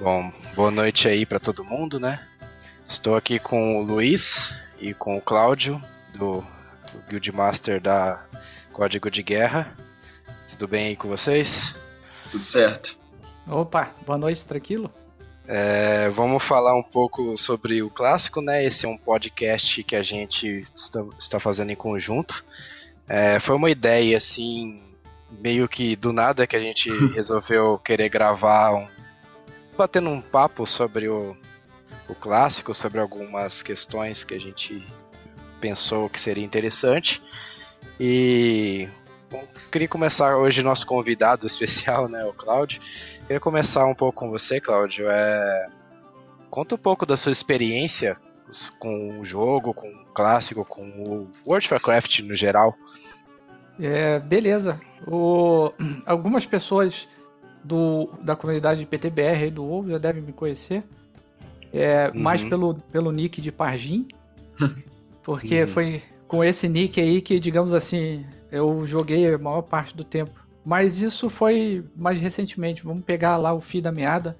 Bom, boa noite aí para todo mundo, né? Estou aqui com o Luiz e com o Cláudio, do, do Guildmaster da Código de Guerra. Tudo bem aí com vocês? Tudo certo. Opa, boa noite, tranquilo? É, vamos falar um pouco sobre o clássico, né? Esse é um podcast que a gente está, está fazendo em conjunto. É, foi uma ideia, assim, meio que do nada que a gente resolveu querer gravar um, batendo um papo sobre o, o clássico, sobre algumas questões que a gente pensou que seria interessante. E bom, queria começar hoje nosso convidado especial, né, o Cláudio. Queria começar um pouco com você, Cláudio. É... Conta um pouco da sua experiência com o jogo, com o clássico, com o World of Warcraft no geral. É, beleza. O... Algumas pessoas do, da comunidade de PTBR e do WoW já devem me conhecer. É, uhum. Mais pelo, pelo nick de Pargin. Porque uhum. foi com esse nick aí que, digamos assim, eu joguei a maior parte do tempo. Mas isso foi mais recentemente. Vamos pegar lá o fio da meada.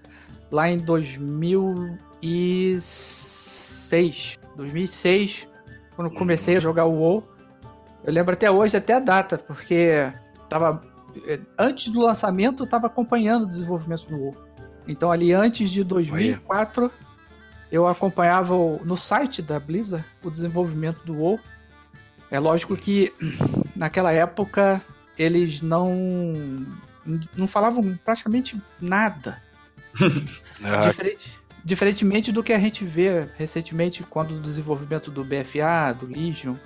Lá em 2006. 2006, quando comecei a jogar o WoW. Eu lembro até hoje, até a data, porque tava antes do lançamento, eu estava acompanhando o desenvolvimento do WoW. Então, ali antes de 2004, Oi. eu acompanhava no site da Blizzard o desenvolvimento do WoW. É lógico que naquela época eles não não falavam praticamente nada. Ah. Diferente, diferentemente do que a gente vê recentemente quando o desenvolvimento do BFA, do Legion,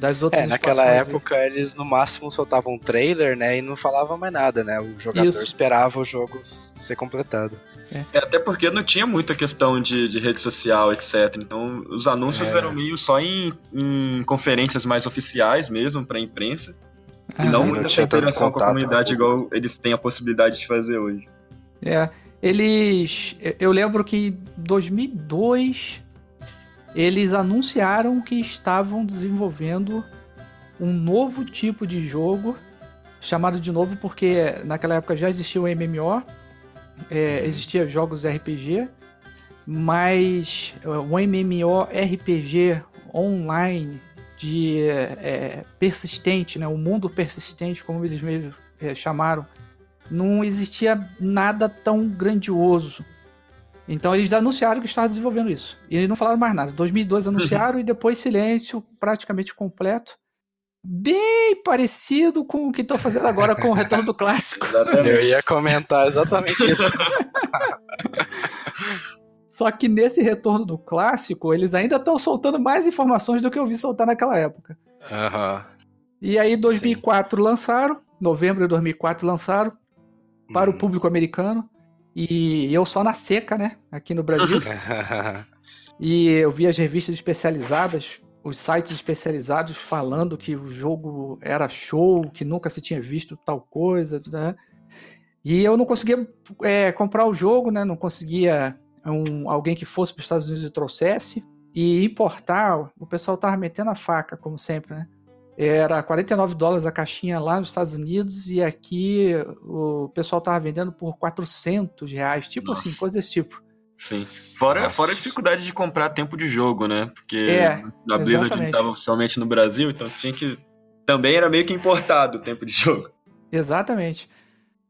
das outras É, naquela época aí. eles no máximo soltavam um trailer, né, e não falavam mais nada, né? O jogador Isso. esperava o jogo ser completado. É. é. até porque não tinha muita questão de, de rede social, etc. Então os anúncios é. eram meio só em, em conferências mais oficiais mesmo, pra imprensa. Ah, e não muita interação com a comunidade igual eles têm a possibilidade de fazer hoje. É, eles... Eu lembro que em 2002 eles anunciaram que estavam desenvolvendo um novo tipo de jogo, chamado de novo porque naquela época já existia o MMO, é, existia jogos RPG, mas o MMORPG online de é, persistente, né, o mundo persistente, como eles mesmos é, chamaram, não existia nada tão grandioso então eles anunciaram que estavam desenvolvendo isso. E eles não falaram mais nada. 2002 anunciaram e depois silêncio praticamente completo. Bem parecido com o que estão fazendo agora com o retorno do clássico. Eu ia comentar exatamente isso. Só que nesse retorno do clássico, eles ainda estão soltando mais informações do que eu vi soltar naquela época. Uhum. E aí, 2004 Sim. lançaram, novembro de 2004 lançaram, para o uhum. público americano. E eu só na seca, né? Aqui no Brasil. e eu vi as revistas especializadas, os sites especializados falando que o jogo era show, que nunca se tinha visto tal coisa, né? E eu não conseguia é, comprar o jogo, né? Não conseguia um, alguém que fosse para os Estados Unidos e trouxesse. E importar, o pessoal tava metendo a faca, como sempre, né? Era 49 dólares a caixinha lá nos Estados Unidos e aqui o pessoal tava vendendo por 400 reais, tipo Nossa. assim, coisa desse tipo. Sim. Fora, fora a dificuldade de comprar tempo de jogo, né? Porque é, a Blizzard estava oficialmente no Brasil, então tinha que. Também era meio que importado o tempo de jogo. Exatamente.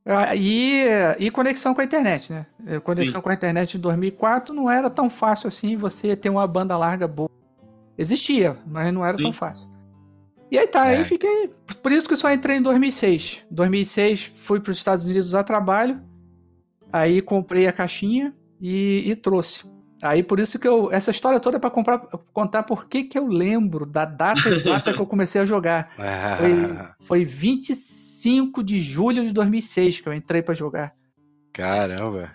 Ah, e, e conexão com a internet, né? Conexão Sim. com a internet em 2004 não era tão fácil assim você ter uma banda larga boa. Existia, mas não era Sim. tão fácil. E aí tá, é. aí fiquei. Por isso que eu só entrei em 2006. 2006 fui para os Estados Unidos a trabalho. Aí comprei a caixinha e, e, trouxe. Aí por isso que eu. Essa história toda é pra comprar, contar por que que eu lembro da data exata que eu comecei a jogar. Foi, foi 25 de julho de 2006 que eu entrei para jogar. Caramba!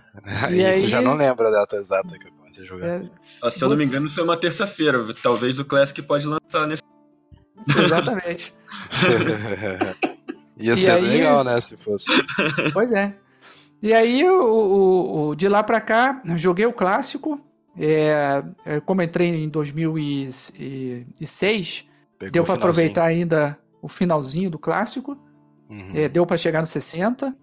E isso aí... já não lembro a data exata que eu comecei a jogar. É... Se eu não me engano, foi uma terça-feira. Talvez o Classic pode lançar nesse Exatamente. Ia e ser aí... legal, né, se fosse. Pois é. E aí, o, o, o de lá pra cá, joguei o clássico. É, como entrei em 2006, Pegou deu para aproveitar ainda o finalzinho do clássico. Uhum. É, deu para chegar no 60.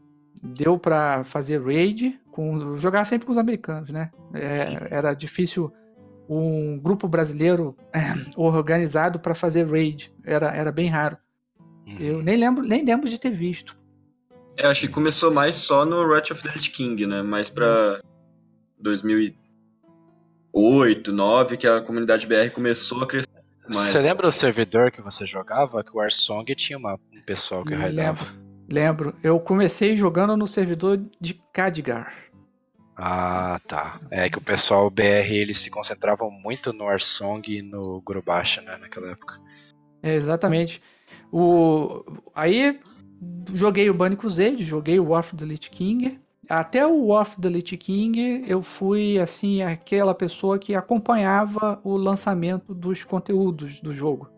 deu para fazer raid, com, jogar sempre com os americanos, né? É, era difícil um grupo brasileiro organizado para fazer raid, era, era bem raro. Uhum. Eu nem lembro, nem lembro de ter visto. É, acho que começou mais só no Wrath of the Lich King, né? Mais pra 2008, 2009, que a comunidade BR começou a crescer mais. Você lembra o servidor que você jogava? Que o Warsong tinha uma, um pessoal que raidava. Lembro, lembro. Eu comecei jogando no servidor de Khadgar. Ah, tá. É que o pessoal BR eles se concentravam muito no Warsong e no Gurubacha, né, naquela época. É, exatamente. O... Aí joguei o Bunny Crusade, joguei o War of the Lich King. Até o War of the Lich King, eu fui, assim, aquela pessoa que acompanhava o lançamento dos conteúdos do jogo.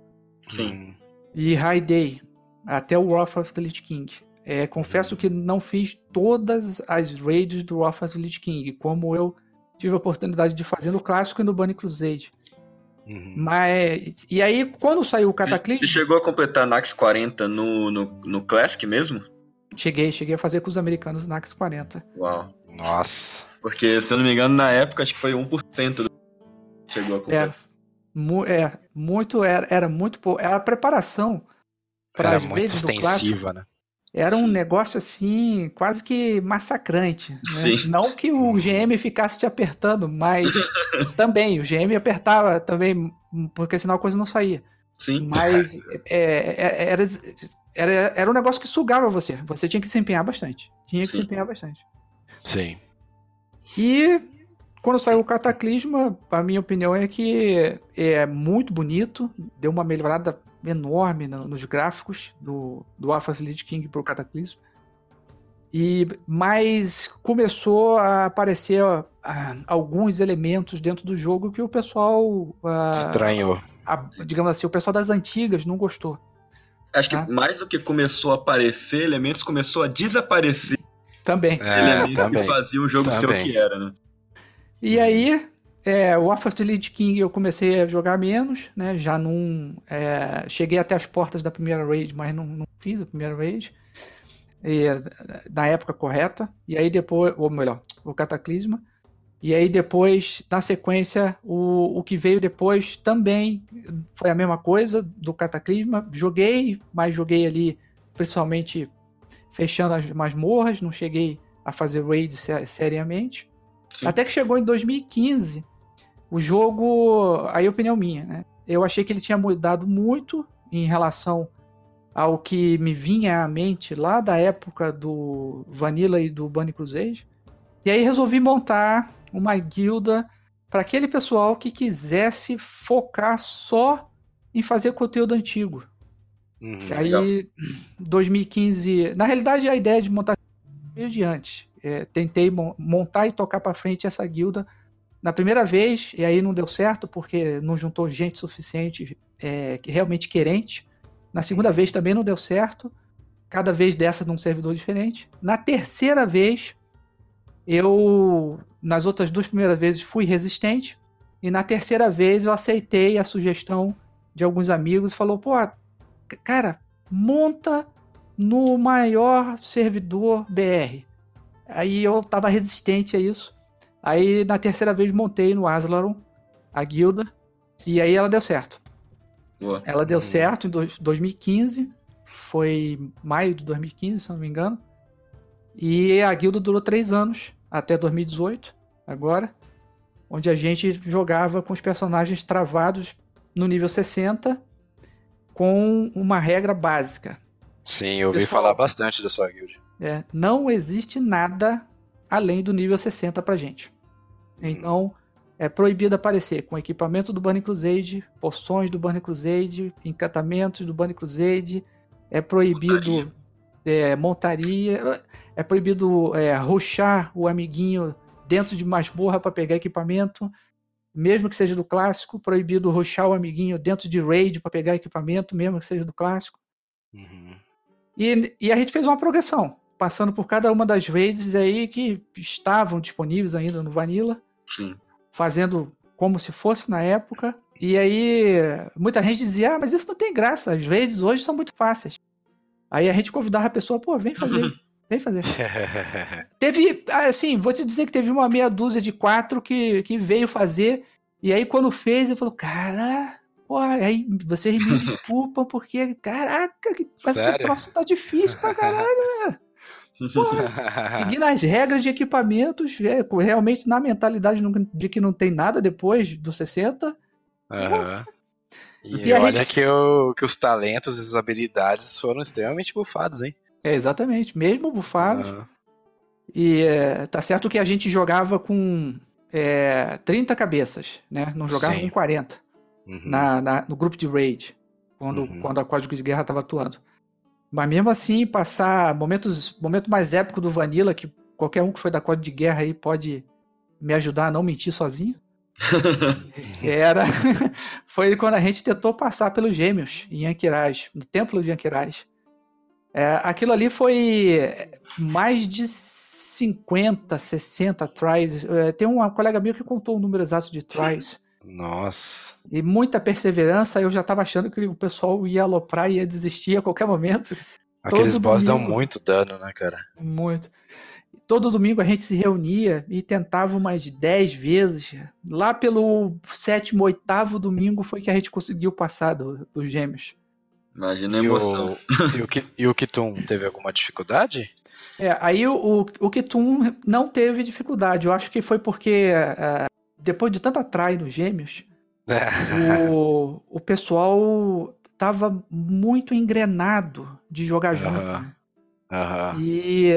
Sim. E raidei até o War of the Lich King. É, confesso que não fiz todas as raids do the Lich King, como eu tive a oportunidade de fazer no clássico e no Bunny Crusade. Uhum. Mas. E aí, quando saiu o Cataclysm. Você chegou a completar Nax 40 no, no, no Classic mesmo? Cheguei, cheguei a fazer com os americanos Nax 40. Uau. Nossa. Porque, se eu não me engano, na época acho que foi 1% do. Chegou a completar. É, mu é muito. Era, era muito pouco. Era a preparação para as vezes do clássico. Né? Era um negócio assim, quase que massacrante. Né? Não que o GM ficasse te apertando, mas também, o GM apertava também, porque senão a coisa não saía. Sim. Mas é, é, era, era, era um negócio que sugava você. Você tinha que se empenhar bastante. Tinha que Sim. se empenhar bastante. Sim. E quando saiu o Cataclisma, a minha opinião é que é muito bonito, deu uma melhorada enorme no, nos gráficos do, do Alpha Elite King pro Cataclysm. E, mas começou a aparecer uh, alguns elementos dentro do jogo que o pessoal. Estranhou. digamos assim, o pessoal das antigas não gostou. Acho que mais do que começou a aparecer elementos, começou a desaparecer. Também. É, elementos também. que faziam o jogo também. ser o que era, né? E aí, é, o Warfare Lead King eu comecei a jogar menos, né? Já não. É, cheguei até as portas da primeira raid, mas não, não fiz a primeira raid. E, na época correta. E aí depois. Ou melhor, o Cataclisma. E aí depois, na sequência, o, o que veio depois também foi a mesma coisa do Cataclisma. Joguei, mas joguei ali principalmente fechando as masmorras, não cheguei a fazer raid seriamente. Sim. Até que chegou em 2015 o jogo, aí é opinião minha, né? Eu achei que ele tinha mudado muito em relação ao que me vinha à mente lá da época do Vanilla e do Bunny Crusade. E aí resolvi montar uma guilda para aquele pessoal que quisesse focar só em fazer conteúdo antigo. Uhum, aí, legal. 2015, na realidade a ideia de montar veio de antes. É, tentei montar e tocar para frente essa guilda na primeira vez, e aí não deu certo porque não juntou gente suficiente é, realmente querente. Na segunda vez também não deu certo, cada vez dessa num servidor diferente. Na terceira vez, eu, nas outras duas primeiras vezes, fui resistente. E na terceira vez eu aceitei a sugestão de alguns amigos e falou: pô, cara, monta no maior servidor BR. Aí eu tava resistente a isso. Aí na terceira vez montei no Aslaron a guilda e aí ela deu certo. Boa. Ela deu certo em 2015, foi maio de 2015, se não me engano. E a guilda durou três anos, até 2018, agora, onde a gente jogava com os personagens travados no nível 60, com uma regra básica. Sim, eu ouvi Pessoal, falar bastante da sua guild. É, não existe nada além do nível 60 pra gente. Então, é proibido aparecer com equipamento do Burning Crusade, poções do Burning Crusade, encantamentos do Burning Crusade, é proibido montaria, é, montaria é proibido é, ruxar o amiguinho dentro de masmorra para pegar equipamento, mesmo que seja do clássico, proibido ruxar o amiguinho dentro de raid para pegar equipamento, mesmo que seja do clássico. Uhum. E, e a gente fez uma progressão passando por cada uma das raids aí que estavam disponíveis ainda no Vanilla. Sim. Fazendo como se fosse na época. E aí, muita gente dizia: Ah, mas isso não tem graça. As raids hoje são muito fáceis. Aí a gente convidava a pessoa: Pô, vem fazer. Vem fazer. teve, assim, vou te dizer que teve uma meia dúzia de quatro que, que veio fazer. E aí, quando fez, ele falou: Cara, porra, aí vocês me desculpam, porque, caraca, esse troço tá difícil pra caralho, né? Seguindo as regras de equipamentos, é, realmente na mentalidade de que não tem nada depois do 60. Uhum. E, e olha gente... que, o, que os talentos e as habilidades foram extremamente bufados, hein? É, exatamente, mesmo bufados. Uhum. E é, tá certo que a gente jogava com é, 30 cabeças, né? Não jogava Sim. com 40 uhum. na, na, no grupo de raid, quando, uhum. quando a Código de Guerra estava atuando. Mas mesmo assim, passar momentos momento mais épico do Vanilla, que qualquer um que foi da Código de Guerra aí pode me ajudar a não mentir sozinho. era foi quando a gente tentou passar pelos gêmeos em Anquiraj, no templo de Anquiraj. É, aquilo ali foi mais de 50, 60 tries. É, tem um colega meu que contou o número exato de tries. Nossa. E muita perseverança. Eu já estava achando que o pessoal ia aloprar e ia desistir a qualquer momento. Aqueles boss dão muito dano, né, cara? Muito. Todo domingo a gente se reunia e tentava umas 10 vezes. Lá pelo sétimo, oitavo domingo foi que a gente conseguiu passar do, dos gêmeos. Imagina a emoção. E o, e o Kitum teve alguma dificuldade? É, aí o, o Kitum não teve dificuldade. Eu acho que foi porque uh, depois de tanto atrair nos gêmeos, é. o, o pessoal tava muito engrenado de jogar junto. Né? E,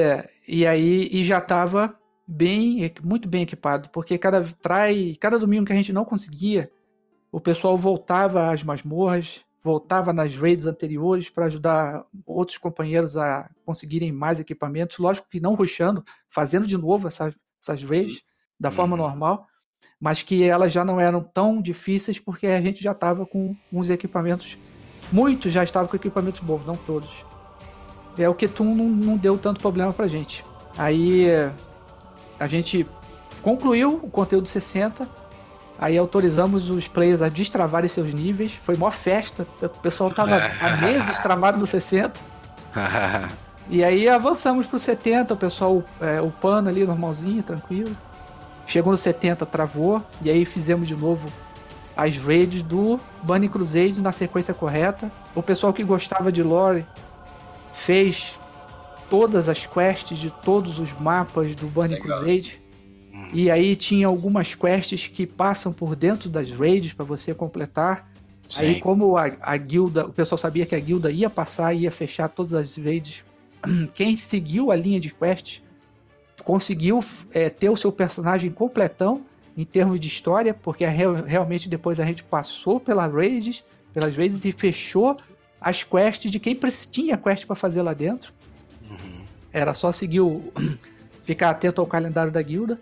e aí e já tava bem, muito bem equipado, porque cada trai, cada domingo que a gente não conseguia, o pessoal voltava às masmorras, voltava nas raids anteriores para ajudar outros companheiros a conseguirem mais equipamentos, lógico que não rushando, fazendo de novo essas, essas raids da forma uhum. normal, mas que elas já não eram tão difíceis porque a gente já estava com uns equipamentos, muitos já estavam com equipamentos bons, não todos. É o que não, não deu tanto problema pra gente. Aí a gente concluiu o conteúdo 60, Aí autorizamos os players a destravarem seus níveis. Foi mó festa. O pessoal tava há meses travado no 60. e aí avançamos pro 70, o pessoal é, upando ali normalzinho, tranquilo. Chegou no 70, travou. E aí fizemos de novo as raids do Bunny Crusade na sequência correta. O pessoal que gostava de lore fez todas as quests de todos os mapas do Bunny Legal. Crusade. E aí tinha algumas quests que passam por dentro das raids para você completar. Sim. Aí como a, a, guilda, o pessoal sabia que a guilda ia passar, ia fechar todas as raids. Quem seguiu a linha de quests conseguiu é, ter o seu personagem completão em termos de história, porque real, realmente depois a gente passou pela raids, pelas raids e fechou as quests de quem tinha quest para fazer lá dentro. Uhum. Era só seguir o, ficar atento ao calendário da guilda.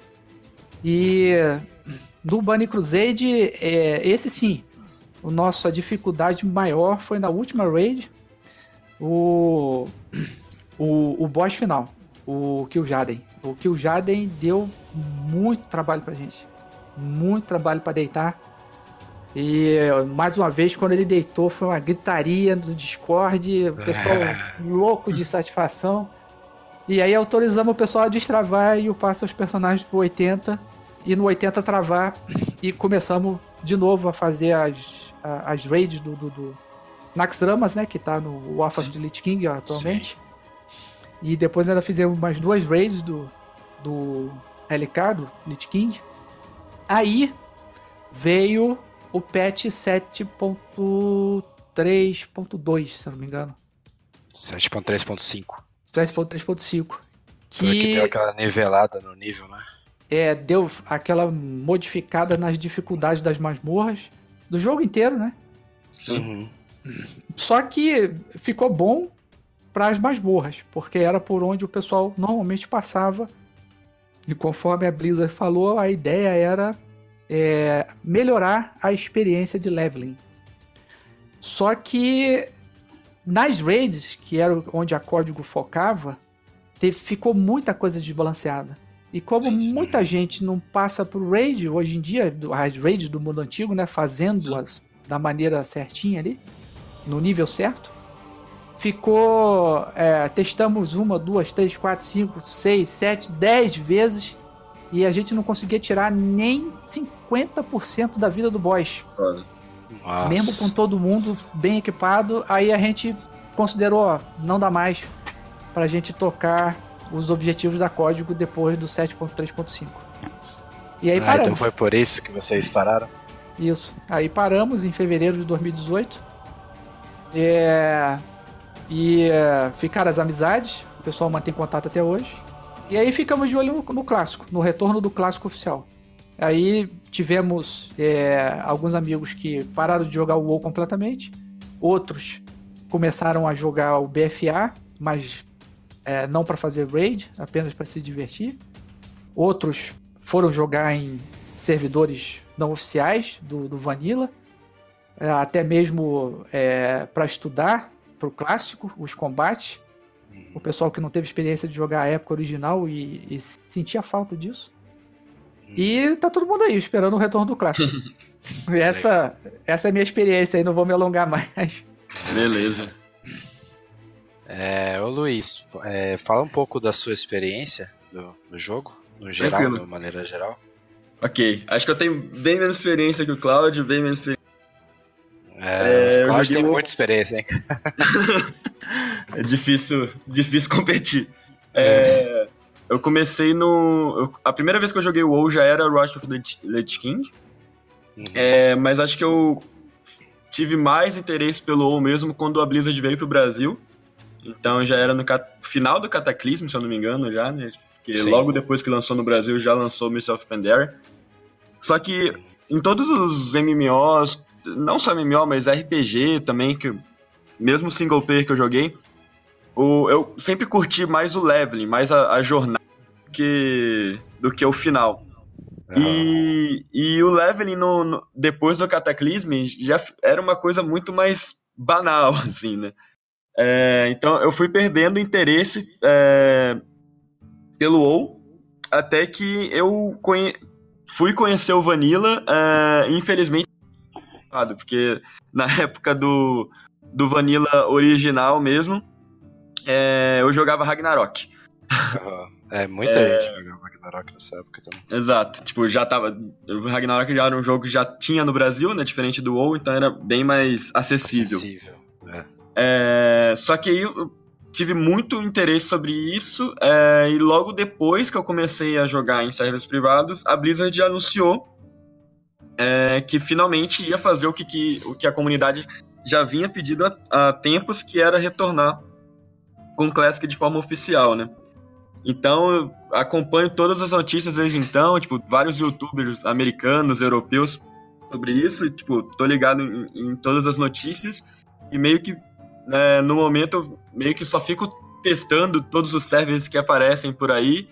E no Bunny Crusade, é, esse sim, a nossa dificuldade maior foi na última raid, o, o, o boss final, o Killjaden. O Killjaden deu muito trabalho pra gente, muito trabalho para deitar. E mais uma vez, quando ele deitou, foi uma gritaria no Discord, o pessoal louco de satisfação. E aí autorizamos o pessoal a destravar e upar seus personagens pro 80 e no 80 travar e começamos de novo a fazer as, as raids do, do, do Nax Dramas, né? Que tá no War of the Lich King atualmente. Sim. E depois ainda fizemos mais duas raids do, do LK, do Lich King. Aí veio o patch 7.3.2, se eu não me engano. 7.3.5. 3.3.5. Que... Foi que deu aquela nivelada no nível, né? É, deu aquela modificada nas dificuldades das masmorras do jogo inteiro, né? Uhum. Só que ficou bom para as masmorras, porque era por onde o pessoal normalmente passava. E conforme a Blizzard falou, a ideia era é, melhorar a experiência de leveling. Só que nas raids, que era onde a código focava, teve, ficou muita coisa desbalanceada. E como muita gente não passa por raid hoje em dia, as raids do mundo antigo, né, fazendo-as da maneira certinha ali, no nível certo, ficou. É, testamos uma, duas, três, quatro, cinco, seis, sete, dez vezes e a gente não conseguia tirar nem 50% da vida do boss. Nossa. Mesmo com todo mundo bem equipado, aí a gente considerou, ó, não dá mais pra gente tocar os objetivos da código depois do 7.3.5. E aí ah, paramos. Então foi por isso que vocês pararam? Isso. Aí paramos em fevereiro de 2018. É... E é... ficaram as amizades. O pessoal mantém contato até hoje. E aí ficamos de olho no, no clássico, no retorno do clássico oficial. Aí tivemos é, alguns amigos que pararam de jogar o WoW completamente. Outros começaram a jogar o BFA, mas é, não para fazer raid, apenas para se divertir. Outros foram jogar em servidores não oficiais do, do Vanilla, é, até mesmo é, para estudar para o clássico, os combates o pessoal que não teve experiência de jogar a época original e, e sentia falta disso. E tá todo mundo aí esperando o retorno do clássico. essa, essa é a minha experiência aí, não vou me alongar mais. Beleza. É, ô Luiz, é, fala um pouco da sua experiência do, do jogo, no geral, Tranquilo. de maneira geral. Ok, acho que eu tenho bem menos experiência que o Cláudio, bem menos experiência é, é o Cláudio tem o... muita experiência, hein? é difícil, difícil competir. É, eu comecei no. Eu, a primeira vez que eu joguei o WoW já era Rise of the Lich King. Uhum. É, mas acho que eu tive mais interesse pelo WoW mesmo quando a Blizzard veio pro Brasil. Então já era no final do Cataclismo, se eu não me engano, já, né? Porque Sim. logo depois que lançou no Brasil já lançou Mist of Pandaria. Só que em todos os MMOs, não só MMO, mas RPG também, que mesmo single player que eu joguei, o, eu sempre curti mais o leveling, mais a, a jornada que, do que o final. Uhum. E, e o leveling no, no, depois do Cataclysm já era uma coisa muito mais banal, assim, né? É, então eu fui perdendo interesse é, pelo WoW até que eu conhe fui conhecer o Vanilla, é, infelizmente porque na época do, do Vanilla original mesmo, é, eu jogava Ragnarok. Uhum. É, muita é... gente jogava Ragnarok nessa época também. Exato, tipo, já tava. O Ragnarok já era um jogo que já tinha no Brasil, né? Diferente do WoW, então era bem mais acessível. Acessível, é. é só que aí eu tive muito interesse sobre isso, é, e logo depois que eu comecei a jogar em servers privados, a Blizzard anunciou é, que finalmente ia fazer o que, que, o que a comunidade já vinha pedido há, há tempos, que era retornar com o Classic de forma oficial, né? Então, eu acompanho todas as notícias desde então, tipo, vários youtubers americanos, europeus sobre isso, e, tipo, tô ligado em, em todas as notícias e meio que, né, no momento, meio que só fico testando todos os servers que aparecem por aí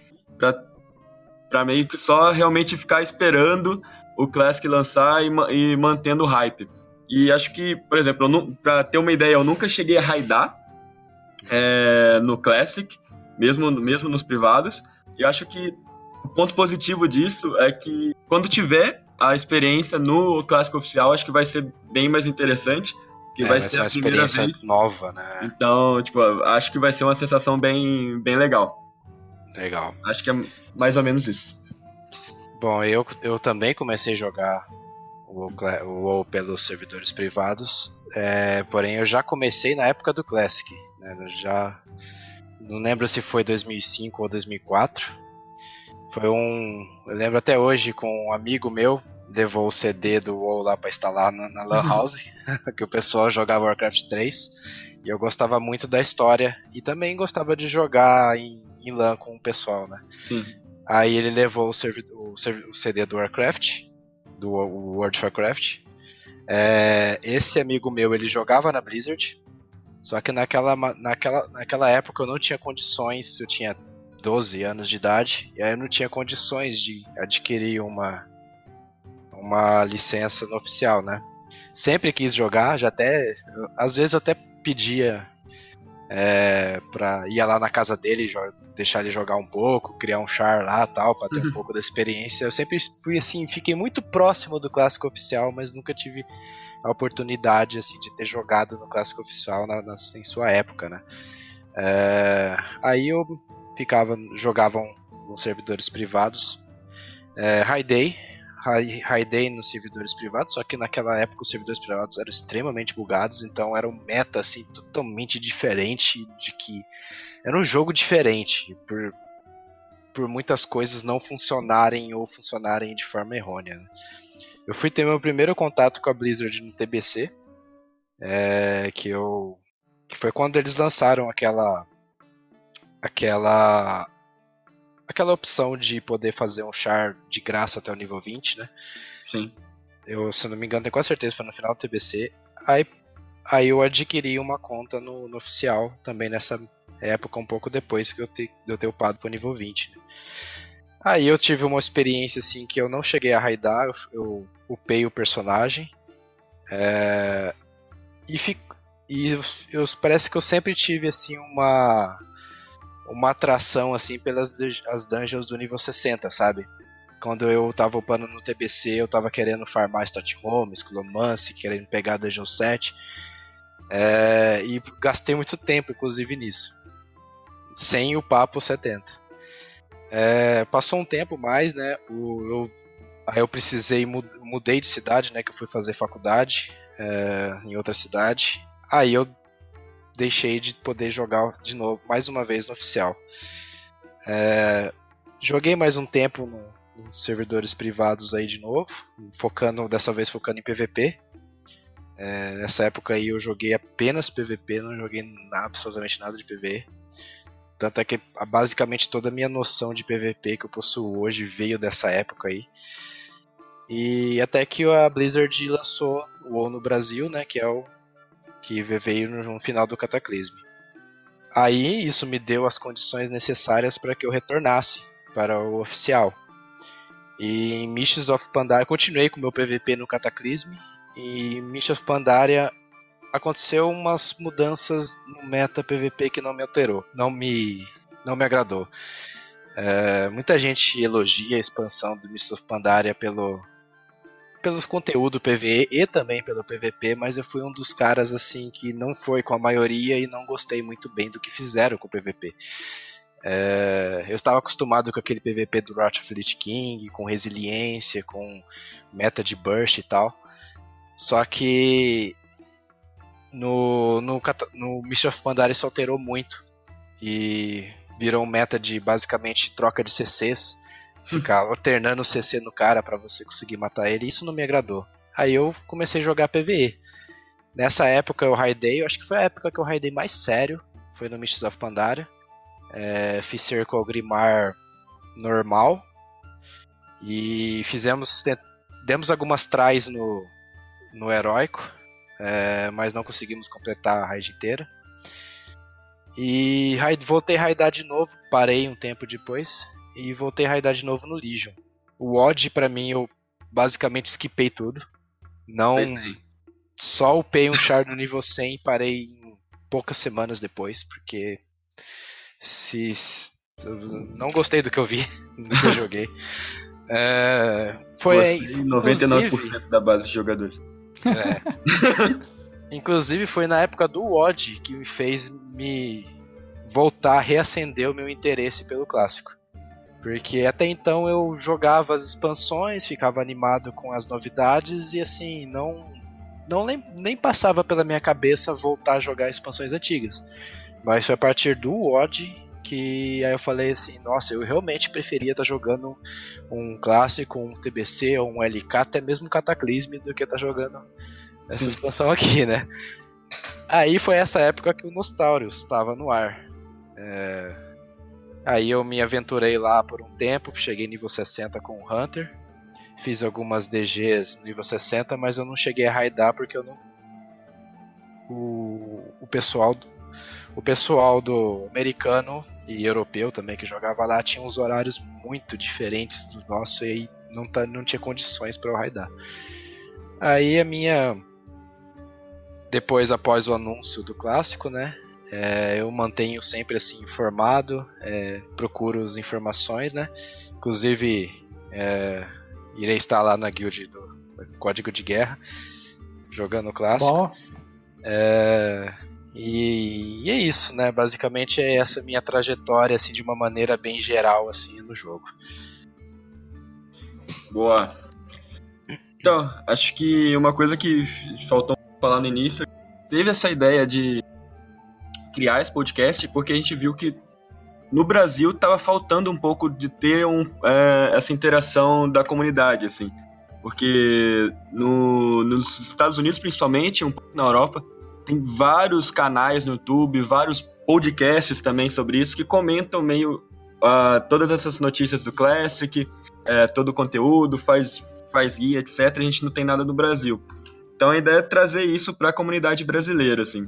pra meio que só realmente ficar esperando o Classic lançar e, e mantendo o hype. E acho que, por exemplo, para ter uma ideia, eu nunca cheguei a raidar é, no Classic, mesmo, mesmo nos privados. E acho que o ponto positivo disso é que quando tiver a experiência no Clássico Oficial, acho que vai ser bem mais interessante. Que é, vai, vai ser uma experiência vez. nova, né? Então, tipo, acho que vai ser uma sensação bem, bem legal. Legal. Acho que é mais ou menos isso. Bom, eu, eu também comecei a jogar o WoW pelos servidores privados, é, porém eu já comecei na época do Classic, né, já não lembro se foi 2005 ou 2004. Foi um, eu lembro até hoje com um amigo meu levou o CD do WoW lá para instalar na, na Lan House, que o pessoal jogava Warcraft 3, e eu gostava muito da história e também gostava de jogar em, em LAN com o pessoal, né? Sim. Aí ele levou o, o, CD do Warcraft, do World of Warcraft. É, esse amigo meu, ele jogava na Blizzard, só que naquela, naquela, naquela época eu não tinha condições, eu tinha 12 anos de idade, e aí eu não tinha condições de adquirir uma, uma licença no oficial, né? Sempre quis jogar, já até. Às vezes eu até pedia É, pra, ia lá na casa dele, deixar ele jogar um pouco, criar um char lá tal, pra ter um uhum. pouco da experiência. Eu sempre fui assim, fiquei muito próximo do clássico oficial, mas nunca tive a oportunidade assim de ter jogado no clássico oficial na, na, em sua época, né? É, aí eu ficava, jogavam nos servidores privados, é, High Day, Day nos servidores privados, só que naquela época os servidores privados eram extremamente bugados, então era um meta assim totalmente diferente de que era um jogo diferente por por muitas coisas não funcionarem ou funcionarem de forma errônea. Né? Eu fui ter meu primeiro contato com a Blizzard no TBC, é, que eu que foi quando eles lançaram aquela aquela aquela opção de poder fazer um char de graça até o nível 20, né? Sim. Eu, se não me engano, tenho quase certeza foi no final do TBC. Aí, aí eu adquiri uma conta no, no oficial, também nessa época, um pouco depois que eu, te, eu ter upado pro nível 20. Né? Aí eu tive uma experiência assim que eu não cheguei a raidar, eu, eu upei o personagem. É, e, fico, e eu, eu, parece que eu sempre tive assim uma uma atração assim pelas as dungeons do nível 60, sabe? Quando eu tava upando no TBC, eu tava querendo farmar Start Home, Sclomance, querendo pegar Dungeon 7. É, e gastei muito tempo, inclusive, nisso. Sem o papo 70. É, passou um tempo mais, né? O, eu, aí eu precisei, mudei de cidade, né? Que eu fui fazer faculdade é, em outra cidade. Aí eu deixei de poder jogar de novo, mais uma vez no oficial. É, joguei mais um tempo no, nos servidores privados aí de novo, focando dessa vez focando em PVP. É, nessa época aí eu joguei apenas PVP, não joguei absolutamente nada de PVE. Tanto é que basicamente toda a minha noção de PVP que eu possuo hoje veio dessa época aí. E até que a Blizzard lançou o WoW no Brasil, né, que é o que veio no final do Cataclisme. Aí isso me deu as condições necessárias para que eu retornasse para o oficial. E em Missions of Pandaria, continuei com meu PVP no Cataclisme. E em Missions of Pandaria aconteceu umas mudanças no meta PVP que não me alterou, não me, não me agradou. É, muita gente elogia a expansão do Missions of Pandaria pelo, pelo conteúdo PVE e também pelo PVP, mas eu fui um dos caras assim que não foi com a maioria e não gostei muito bem do que fizeram com o PVP. É, eu estava acostumado com aquele PVP do Wrath of Lich King, com resiliência, com meta de burst e tal. Só que no, no, no Mist of Pandaria isso alterou muito e virou meta de basicamente troca de CCs ficar alternando o CC no cara para você conseguir matar ele, isso não me agradou. Aí eu comecei a jogar PvE. Nessa época eu raidei, eu acho que foi a época que eu raidei mais sério, foi no Mists of Pandaria. É, fiz Circle Grimar normal e fizemos demos algumas tries no, no heróico, é, mas não conseguimos completar a raid inteira. E voltei a raidar de novo, parei um tempo depois e voltei a raidar de novo no Legion. O Odd, para mim, eu basicamente skipei tudo. Não. Só upei um char no nível 100 e parei em poucas semanas depois, porque. Se. não gostei do que eu vi, do que eu joguei. É, foi. 99% da base de jogadores. É. Inclusive foi na época do Odd que me fez me voltar a reacender o meu interesse pelo clássico. Porque até então eu jogava as expansões, ficava animado com as novidades e assim, não não nem, nem passava pela minha cabeça voltar a jogar expansões antigas. Mas foi a partir do WOD que aí eu falei assim, nossa, eu realmente preferia estar tá jogando um clássico, um TBC ou um LK, até mesmo um Cataclysme, do que estar tá jogando essa expansão aqui, né? Aí foi essa época que o Nostalrius estava no ar. É, Aí eu me aventurei lá por um tempo, cheguei nível 60 com o Hunter. Fiz algumas DGs nível 60, mas eu não cheguei a raidar porque eu não. O, o pessoal o pessoal do americano e europeu também que jogava lá tinha uns horários muito diferentes do nosso e aí não, tá, não tinha condições para eu raidar. Aí a minha depois após o anúncio do clássico, né, É, eu mantenho sempre assim informado, é, procuro as informações, né? Inclusive, é, irei estar lá na guild do Código de Guerra, jogando clássico. Bom. É, e, e, é isso, né? Basicamente é essa minha trajetória, assim, de uma maneira bem geral, assim, no jogo. Boa. Então, acho que uma coisa que faltou falar no início, teve essa ideia de criar esse podcast porque a gente viu que no Brasil estava faltando um pouco de ter um, é, essa interação da comunidade, assim. Porque no, nos Estados Unidos, principalmente, um pouco na Europa, tem vários canais no YouTube, vários podcasts também sobre isso, que comentam meio uh, todas essas notícias do Classic, uh, todo o conteúdo, faz, faz guia, etc. A gente não tem nada no Brasil. Então a ideia é trazer isso para a comunidade brasileira, assim.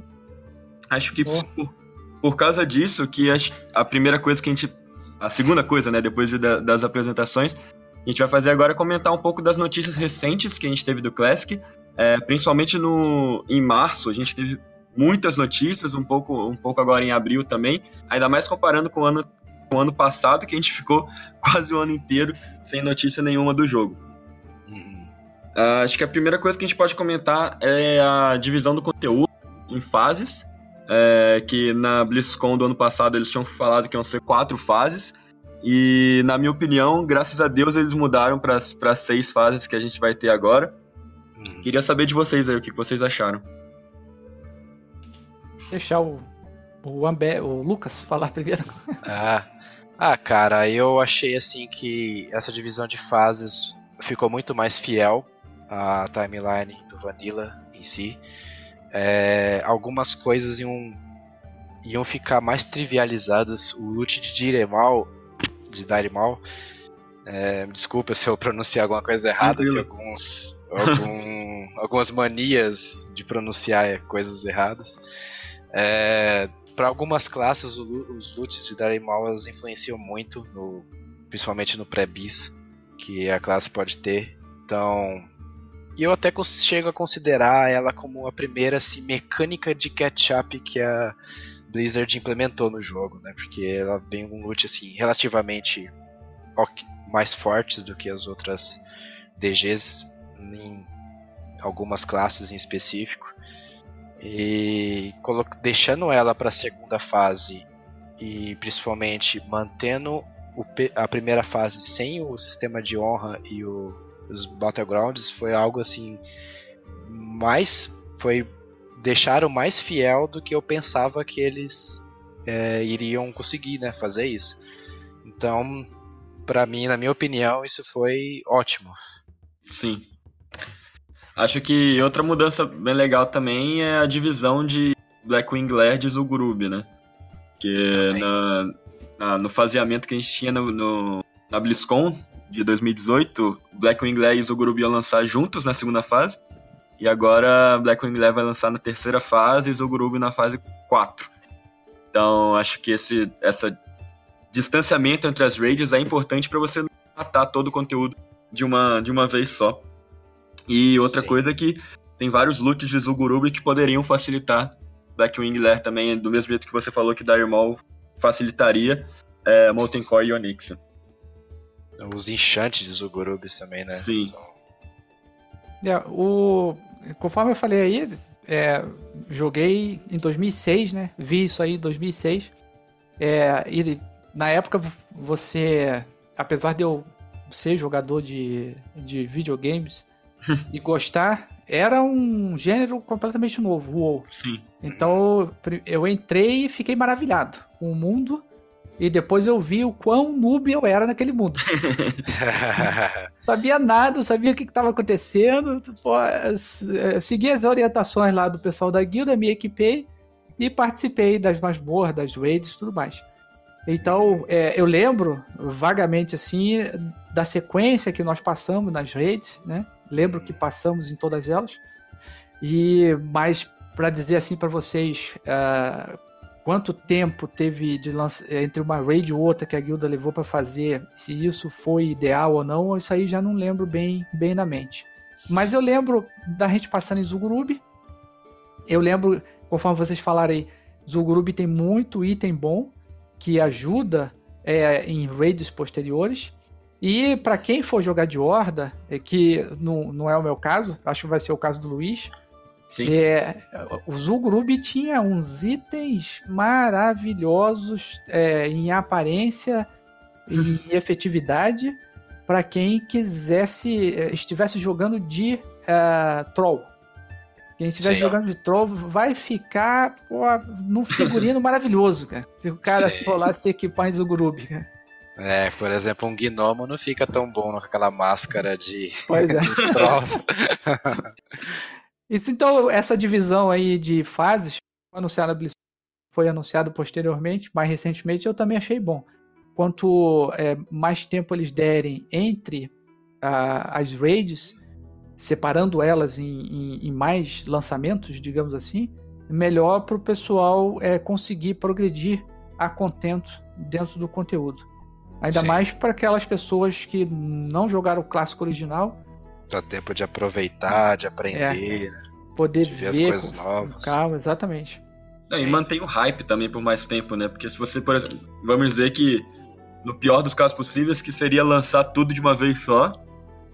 Acho que oh. por, por, causa disso que a, a, primeira coisa que a gente... A segunda coisa, né, depois de, das apresentações, a gente vai fazer agora é comentar um pouco das notícias recentes que a gente teve do Classic, é, principalmente no, em março, a gente teve muitas notícias, um pouco, um pouco agora em abril também, ainda mais comparando com o ano, com o ano passado, que a gente ficou quase o ano inteiro sem notícia nenhuma do jogo. Uhum. Uh, acho que a primeira coisa que a gente pode comentar é a divisão do conteúdo em fases, é, que na BlizzCon do ano passado eles tinham falado que iam ser quatro fases, e na minha opinião, graças a Deus, eles mudaram para seis fases que a gente vai ter agora. Uhum. Queria saber de vocês aí o que vocês acharam. Deixar o, o, Amber, o Lucas falar primeiro. Ah. ah, cara, eu achei assim que essa divisão de fases ficou muito mais fiel à timeline do Vanilla em si. É, algumas coisas iam, iam ficar mais trivializadas. O loot de Diremal, de Darimal, é, desculpa se eu pronunciar alguma coisa errada, que alguns algum, algumas manias de pronunciar coisas erradas. É, para algumas classes, os loots de Darimal elas influenciam muito, no, principalmente no pré-bis, que a classe pode ter. Então, e eu até chego a considerar ela como a primeira assim, mecânica de catch-up que a Blizzard implementou no jogo, né? Porque ela vem com loot assim, relativamente mais fortes do que as outras DGs em algumas classes em específico. E deixando ela para a segunda fase e principalmente mantendo a primeira fase sem o sistema de honra e o, os battlegrounds foi algo assim mais foi deixaram mais fiel do que eu pensava que eles é, iriam conseguir né, fazer isso. Então, para mim, na minha opinião, isso foi ótimo. Sim. Acho que outra mudança bem legal também é a divisão de Blackwing Laird e Zugurub, né? Que na, na, no faseamento que a gente tinha no, no na BlizzCon de 2018, Blackwing Lair e Zugurub iam lançar juntos na segunda fase. E agora Blackwing Lair vai lançar na terceira fase e Zugurub na fase 4. Então acho que esse essa distanciamento entre as raids é importante para você matar todo o conteúdo de uma, de uma vez só. E outra Sim. coisa é que tem vários loots de Zugurubi que poderiam facilitar Blackwing Lair também, do mesmo jeito que você falou que Dire Maul facilitaria é, Molten Core e Onyx. Os enchantes de Zugurubis também, né? Sim. É, o... Conforme eu falei aí, é, joguei em 2006, né? Vi isso aí em 2006. É, e na época você, apesar de eu ser jogador de, de videogames, e gostar, era um gênero completamente novo, o WoW. Sim. Então eu entrei e fiquei maravilhado com o mundo. E depois eu vi o quão noob eu era naquele mundo. sabia nada, sabia o que estava acontecendo. Pô, segui as orientações lá do pessoal da guilda, me equipei e participei das masmorras, das raids e tudo mais. Então, é, eu lembro vagamente assim da sequência que nós passamos nas raids, né? Lembro que passamos em todas elas. E mas para dizer assim para vocês uh, quanto tempo teve de entre uma raid e outra que a guilda levou para fazer, se isso foi ideal ou não, isso aí já não lembro bem bem na mente. Mas eu lembro da gente passando em Zugurub. Eu lembro, conforme vocês falaram aí, tem muito item bom que ajuda é, em raids posteriores. E para quem for jogar de horda, é que não, não é o meu caso, acho que vai ser o caso do Luiz. Sim. É, o tinha uns itens maravilhosos é, em aparência e efetividade para quem quisesse é, estivesse jogando de uh, troll. Quem estiver Sim. jogando de troll vai ficar pô, num figurino maravilhoso, cara. Se o cara Sim. for lá se equipar em Zulgrub, cara. É, por exemplo, um gnomo não fica tão bom com aquela máscara de pois é. Isso, então, essa divisão aí de fases anunciada foi anunciado posteriormente, mais recentemente, eu também achei bom. Quanto é, mais tempo eles derem entre as raids, separando elas em, em, em, mais lançamentos, digamos assim, melhor para o pessoal é, conseguir progredir a contento dentro do conteúdo. Ainda Sim. mais para aquelas pessoas que não jogaram o clássico original. Dá tempo de aproveitar, de aprender, é, né? Poder de ver, ver as coisas novas. Calma, exatamente. É, e mantém o hype também por mais tempo, né? Porque se você, por exemplo, vamos dizer que no pior dos casos possíveis, que seria lançar tudo de uma vez só.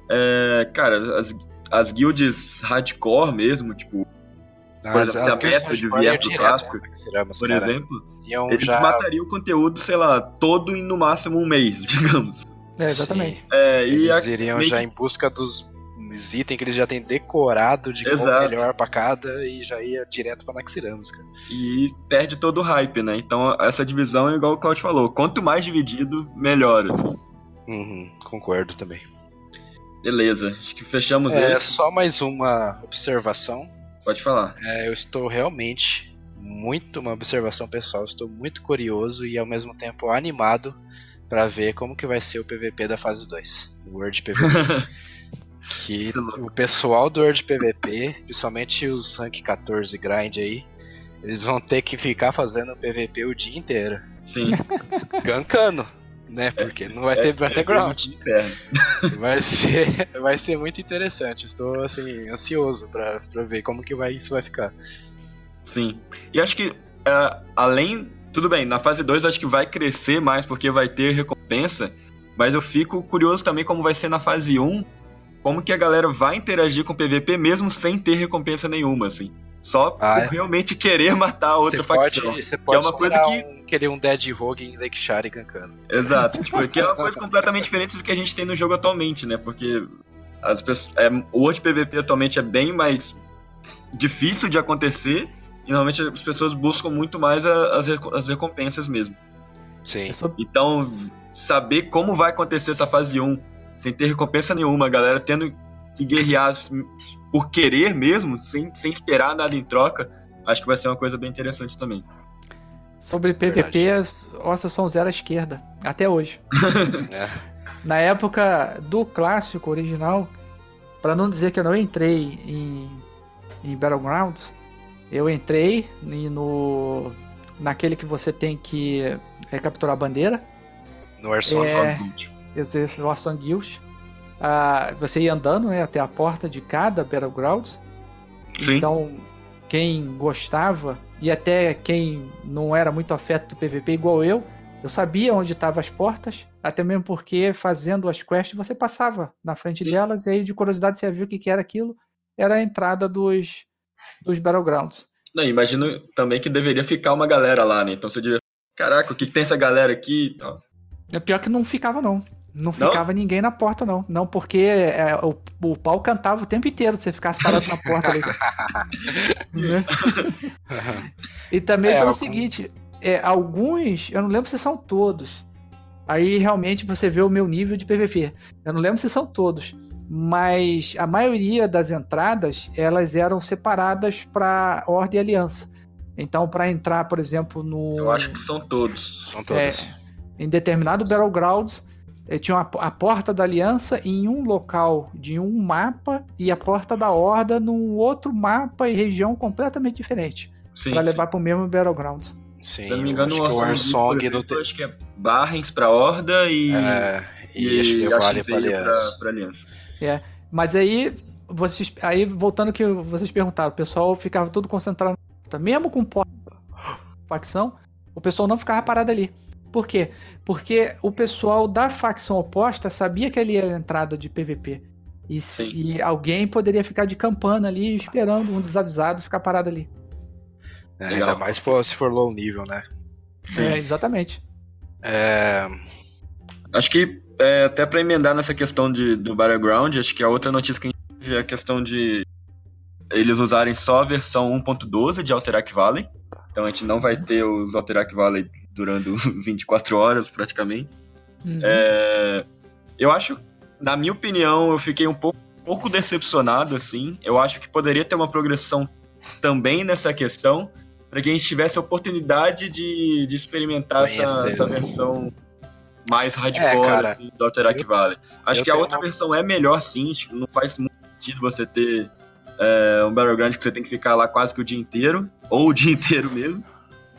É, cara, as, as guilds hardcore mesmo, tipo, por as, exemplo, se a Method vier pro clássico, por cara. exemplo, eles já... matariam o conteúdo, sei lá, todo em no máximo um mês, digamos. É, exatamente. É, eles iriam já em busca dos itens que eles já têm decorado de Exato. qual melhor pra cada e já ia direto pra Naxiramas, cara. E perde todo o hype, né? Então essa divisão é igual o Claudio falou, quanto mais dividido, melhor, assim. Uhum, concordo também. Beleza, acho que fechamos é, esse. Só mais uma observação. Pode falar. É, eu estou realmente muito, uma observação pessoal, estou muito curioso e ao mesmo tempo animado para ver como que vai ser o PVP da fase 2, o World PVP. que o pessoal do World PVP, principalmente os rank 14 grind aí, eles vão ter que ficar fazendo PVP o dia inteiro. Sim. Gankando né? Porque não vai ter background. Vai ser, vai ser muito interessante. Estou assim ansioso para ver como que vai isso vai ficar. Sim. E acho que uh, além tudo bem, na fase 2 acho que vai crescer mais porque vai ter recompensa, mas eu fico curioso também como vai ser na fase 1, um, como que a galera vai interagir com o PVP mesmo sem ter recompensa nenhuma, assim. Só ah, por é? realmente querer matar a outra você facção. Pode, você pode que é uma coisa que um, querer um Dead Rogue em Lakeshare gankando. Exato, tipo, que é uma coisa completamente diferente do que a gente tem no jogo atualmente, né? Porque as pessoas, é, o World PVP atualmente é bem mais difícil de acontecer e normalmente as pessoas buscam muito mais as, as recompensas mesmo. Sim. Então, saber como vai acontecer essa fase 1 sem ter recompensa nenhuma, a galera tendo que guerrear por querer mesmo, sem, sem esperar nada em troca, acho que vai ser uma coisa bem interessante também. Sobre PVP, as ossos são zero à esquerda, até hoje. é. Na época do clássico original, para não dizer que eu não entrei em, em Battlegrounds, eu entrei no naquele que você tem que recapturar a bandeira. No Warsong é, Guild. Warsong Guild. Ah, você ia andando né, até a porta de cada Battlegrounds. Sim. Então, quem gostava, e até quem não era muito afeto do PVP igual eu, eu sabia onde estavam as portas, até mesmo porque fazendo as quests você passava na frente Sim. delas, e aí de curiosidade você viu o que, que era aquilo. Era a entrada dos, dos Battlegrounds. Não, imagino também que deveria ficar uma galera lá, né? Então você devia. Caraca, o que, que tem essa galera aqui e tal. É pior que não ficava, não. Não ficava não? ninguém na porta, não. Não, porque é, o, o pau cantava o tempo inteiro se você ficasse parado na porta ali. né? e também é, pelo algum... seguinte, é, alguns, eu não lembro se são todos. Aí realmente você vê o meu nível de PVP. Eu não lembro se são todos. Mas a maioria das entradas, elas eram separadas para Ordem e Aliança. Então, para entrar, por exemplo, no. Eu acho que são todos. São todos. É, em determinado Battlegrounds, tinha uma, a porta da aliança em um local de um mapa e a porta da horda num outro mapa e região completamente diferente para levar para o mesmo battlegrounds. Sim, Se eu não me engano, o Warsong do te... acho que é Barrens para horda e é, e, e acho que vale para aliança. Pra, aliança. É, mas aí vocês aí voltando que vocês perguntaram, o pessoal ficava todo concentrado mesmo com porta facção, o pessoal não ficava parado ali. Por quê? Porque o pessoal da facção oposta sabia que ali era entrada de PVP. E, se alguém poderia ficar de campana ali esperando um desavisado ficar parado ali. É, ainda mais se for low nível, né? É, exatamente. É... Acho que é, até para emendar nessa questão de, do Battleground, acho que a outra notícia que a gente teve é a questão de eles usarem só a versão 1.12 de Alterac Valley. Então a gente não vai ter os Alterac Valley durando 24 horas praticamente. Uhum. É, eu acho, na minha opinião, eu fiquei um pouco, pouco decepcionado assim. Eu acho que poderia ter uma progressão também nessa questão para que a gente tivesse a oportunidade de, de experimentar essa, essa, versão mais hardcore é, assim, do Alterac Valley. Acho que a outra uma... versão é melhor sim, não faz muito sentido você ter é, um Battleground que você tem que ficar lá quase que o dia inteiro, ou o dia inteiro mesmo.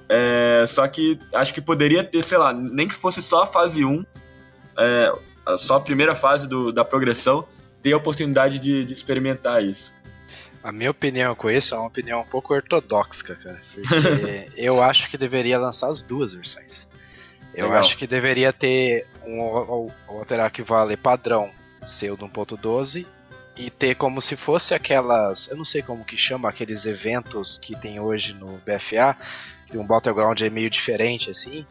É, só que acho que poderia ter, sei lá, nem que fosse só a fase 1, é, só a primeira fase do, da progressão, ter a oportunidade de, de, experimentar isso. A minha opinião com isso é uma opinião um pouco ortodoxa, cara. Porque eu acho que deveria lançar as duas versões. Eu Legal. acho que deveria ter um, um, um Alterac Valley padrão seu do 1.12 e ter como se fosse aquelas, eu não sei como que chama aqueles eventos que tem hoje no BFA, que um battleground é meio diferente assim,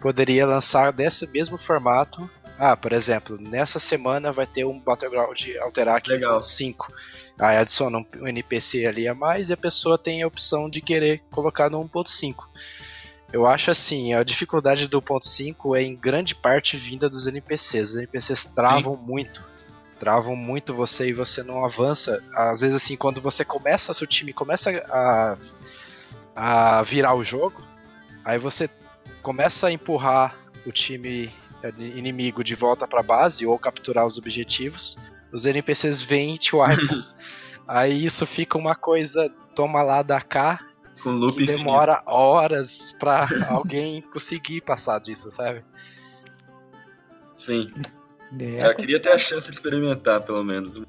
poderia lançar desse mesmo formato. Ah, por exemplo, nessa semana vai ter um battleground Alterac Legal. 5. Aí adiciona um NPC ali a mais e a pessoa tem a opção de querer colocar no 1.5. Eu acho assim, a dificuldade do 1.5 é em grande parte vinda dos NPCs. Os NPCs travam Sim. muito travam muito você e você não avança. Às vezes, assim, quando você começa, seu time começa a, a virar o jogo, aí você começa a empurrar o time inimigo de volta para base ou capturar os objetivos. Os NPCs vêm e te wipam. aí isso fica uma coisa toma lá da cá com loop que demora infinito. horas para alguém conseguir passar disso, sabe? Sim. É, eu queria ter a chance de experimentar, pelo menos.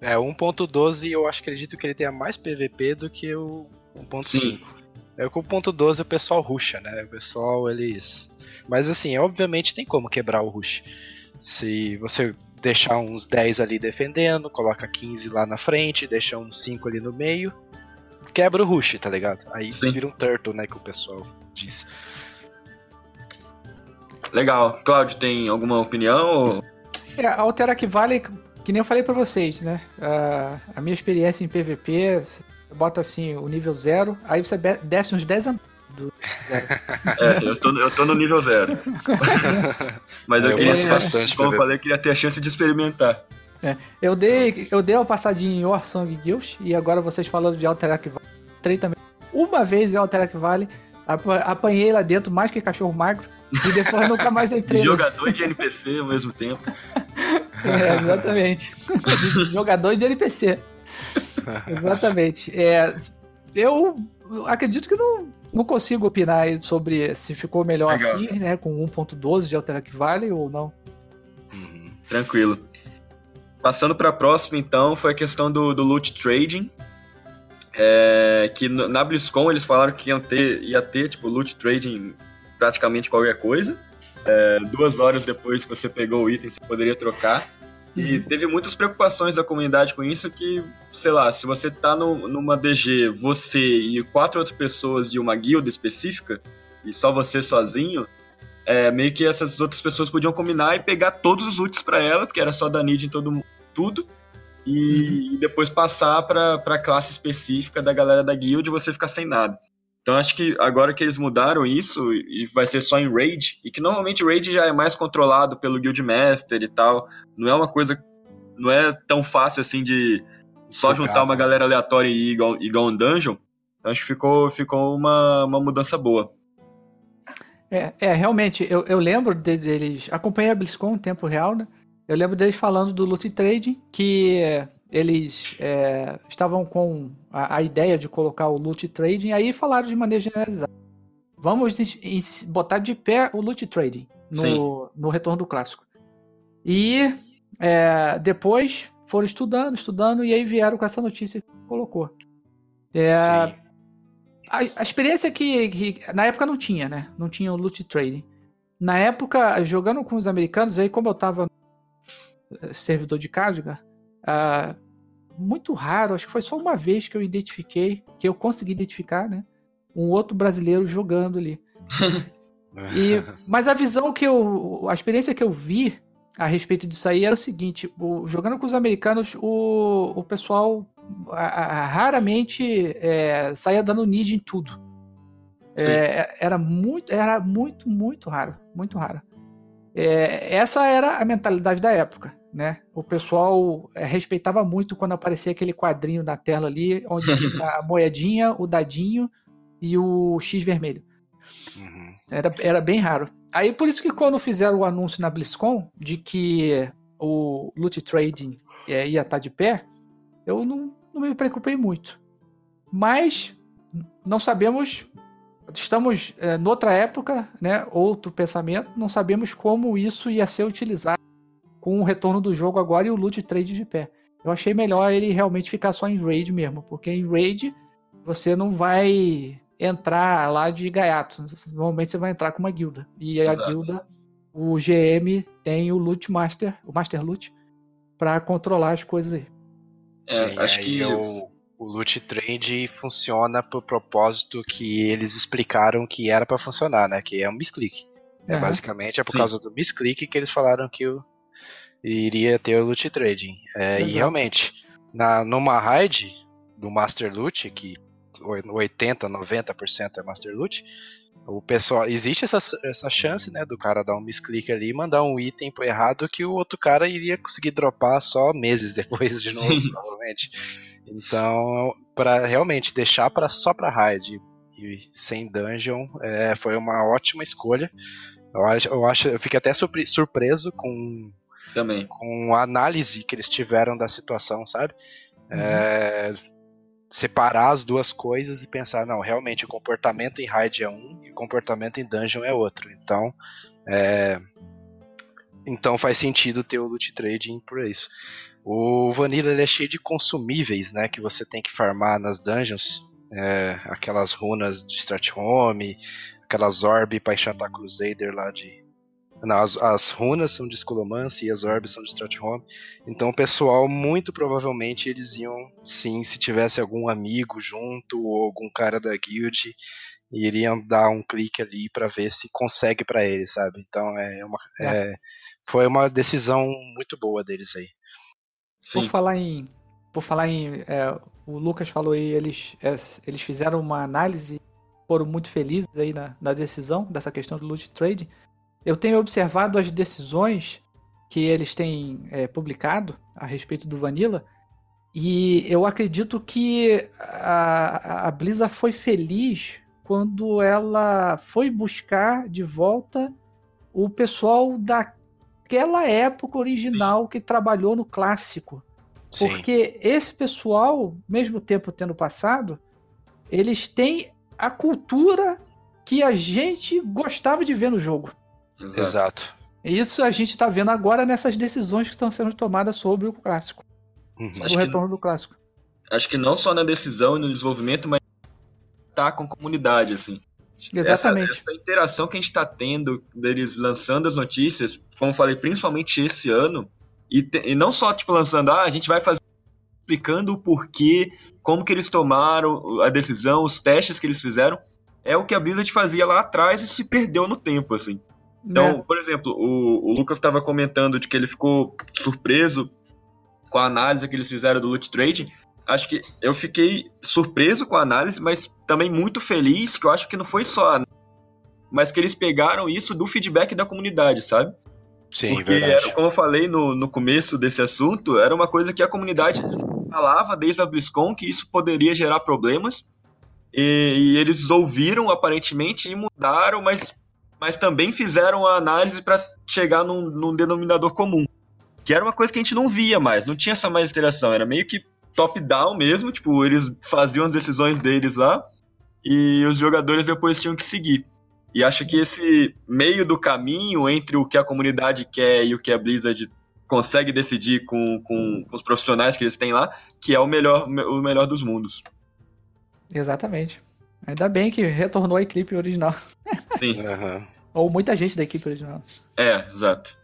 É, 1.12 eu acho, acredito que ele tenha mais PVP do que o 1.5. É que o 1.12 o pessoal rusha, né? O pessoal, eles... Mas assim, obviamente tem como quebrar o rush. Se você deixar uns 10 ali defendendo, coloca 15 lá na frente, deixa uns 5 ali no meio, quebra o rush, tá ligado? Aí Sim. vira um turtle, né, que o pessoal diz. Legal. Cláudio, tem alguma opinião? É, a Alterac Valley, que nem eu falei pra vocês, né? Uh, a minha experiência em PVP, bota assim o nível zero, aí você desce uns 10 anos. Do... É, eu tô, eu tô no nível zero. Mas eu, eu queria, bastante, como eu falei, queria ter a chance de experimentar. É, eu dei eu dei uma passadinha em Warsong Guild e agora vocês falando de Alterac Valley, entrei também uma vez em Alterac Valley, apanhei lá dentro mais que cachorro magro. E depois nunca mais entrei. De jogador de NPC ao mesmo tempo. É, exatamente. De jogador de NPC. exatamente. É, eu acredito que não, não consigo opinar sobre se ficou melhor Legal. assim, né? Com 1.12 de Alterac Valley ou não. Uhum. Tranquilo. Passando para a próxima, então, foi a questão do, do loot trading. É, que na BlizzCon eles falaram que iam ter, ia ter tipo loot trading praticamente qualquer coisa. É, duas horas depois que você pegou o item, você poderia trocar. E uhum. teve muitas preocupações da comunidade com isso, que, sei lá, se você tá no, numa DG, você e quatro outras pessoas de uma guilda específica, e só você sozinho, é, meio que essas outras pessoas podiam combinar e pegar todos os ults para ela, porque era só da need em todo tudo, e, uhum. e depois passar pra, pra classe específica da galera da guild e você ficar sem nada. Então acho que agora que eles mudaram isso e vai ser só em raid, e que normalmente o raid já é mais controlado pelo guildmaster e tal, não é uma coisa não é tão fácil assim de só juntar uma galera aleatória e ir igual, igual um dungeon. Então acho que ficou, ficou uma, uma mudança boa. É, é realmente, eu, eu lembro de, deles. Acompanhei a BlizzCon em tempo real, né? Eu lembro deles falando do loot trading, que eles é, estavam com a, a, ideia de colocar o loot trading, aí falaram de maneira generalizada. Vamos botar de pé o loot trading no, no retorno do clássico. E é, depois foram estudando, estudando, e aí vieram com essa notícia que colocou. É, a, a experiência que, que, na época não tinha, né? Não tinha o loot trading. Na época, jogando com os americanos, aí como eu tava no servidor de carga, uh, muito raro, acho que foi só uma vez que eu identifiquei, que eu consegui identificar, né? Um outro brasileiro jogando ali. e, mas a visão que eu. A experiência que eu vi a respeito disso aí era o seguinte: o, jogando com os americanos, o, o pessoal a, a, raramente é, saía dando need em tudo. É, era muito, era muito, muito raro, muito raro. É, essa era a mentalidade da época, né? O pessoal é, respeitava muito quando aparecia aquele quadrinho na tela ali, onde tinha a moedinha, o dadinho e o X vermelho. Uhum. Era, era bem raro. Aí por isso que quando fizeram o anúncio na BlizzCon de que o loot trading é, ia estar tá de pé, eu não, não me preocupei muito. Mas não sabemos, estamos é, noutra época, né? Outro pensamento, não sabemos como isso ia ser utilizado com o retorno do jogo agora e o loot trade de pé. Eu achei melhor ele realmente ficar só em raid mesmo, porque em raid você não vai entrar lá de gaiato. Normalmente você vai entrar com uma guilda. E a Exato. guilda, o GM tem o loot master, o master loot, para controlar as coisas aí. É, Sim, acho que o, o loot trade funciona pro propósito que eles explicaram que era para funcionar, né? Que é um misclick. É, uhum. Basicamente é por Sim. causa do misclick que eles falaram que o, iria ter o loot trading. É, e realmente, na, numa raid do Master Loot, que 80, 90% é Master Loot, o pessoal existe essa, essa chance, né, do cara dar um misclick ali e mandar um item errado que o outro cara iria conseguir dropar só meses depois de novo, provavelmente. Então, para realmente deixar para só para raid e sem dungeon, é, foi uma ótima escolha. Eu acho, eu acho, eu fiquei até surpreso com também com a análise que eles tiveram da situação, sabe? Uhum. É, separar as duas coisas e pensar, não, realmente o comportamento em raid é um e o comportamento em dungeon é outro. Então, é... então faz sentido ter o loot trading por isso. O Vanilla ele é cheio de consumíveis, né, que você tem que farmar nas dungeons, é, aquelas runas de Start Home, aquelas orb para enxantar Crusader lá de não, as, as, runas são de Escolomancy e as orbes são de Strathhome. Então o pessoal, muito provavelmente, eles iam, sim, se tivesse algum amigo junto ou algum cara da guild, iriam dar um clique ali para ver se consegue para eles, sabe? Então é uma, é. É, foi uma decisão muito boa deles aí. Sim. Por falar em, por falar em, é, o Lucas falou aí, eles, é, eles fizeram uma análise, foram muito felizes aí na, na decisão dessa questão do loot trade eu tenho observado as decisões que eles têm é, publicado a respeito do Vanilla e eu acredito que a, a Blizzard foi feliz quando ela foi buscar de volta o pessoal daquela época original que trabalhou no clássico. Sim. Porque esse pessoal, mesmo tempo tendo passado, eles têm a cultura que a gente gostava de ver no jogo. Exato. Exato. Isso a gente está vendo agora nessas decisões que estão sendo tomadas sobre o clássico. Uhum. Sobre o retorno que, do clássico. Acho que não só na decisão e no desenvolvimento, mas tá com a comunidade, assim. Exatamente. Essa, essa interação que a gente está tendo deles lançando as notícias, como falei, principalmente esse ano, e, te, e não só tipo lançando, ah, a gente vai fazer explicando o porquê, como que eles tomaram a decisão, os testes que eles fizeram, é o que a Blizzard fazia lá atrás e se perdeu no tempo, assim. Então, né? por exemplo, o, o Lucas estava comentando de que ele ficou surpreso com a análise que eles fizeram do loot trade. Acho que eu fiquei surpreso com a análise, mas também muito feliz, que eu acho que não foi só a mas que eles pegaram isso do feedback da comunidade, sabe? Sim, Porque, verdade. Era, como eu falei no, no começo desse assunto, era uma coisa que a comunidade falava desde a BlizzCon que isso poderia gerar problemas. E, e eles ouviram aparentemente e mudaram, mas mas também fizeram a análise para chegar num, num, denominador comum. Que era uma coisa que a gente não via mais, não tinha essa mais interação, era meio que top-down mesmo, tipo, eles faziam as decisões deles lá e os jogadores depois tinham que seguir. E acho que esse meio do caminho entre o que a comunidade quer e o que a Blizzard consegue decidir com, com os profissionais que eles têm lá, que é o melhor, o melhor dos mundos. Exatamente. Ainda bem que retornou a equipe original. Sim. Aham. Ou muita gente da equipe original. É, exato.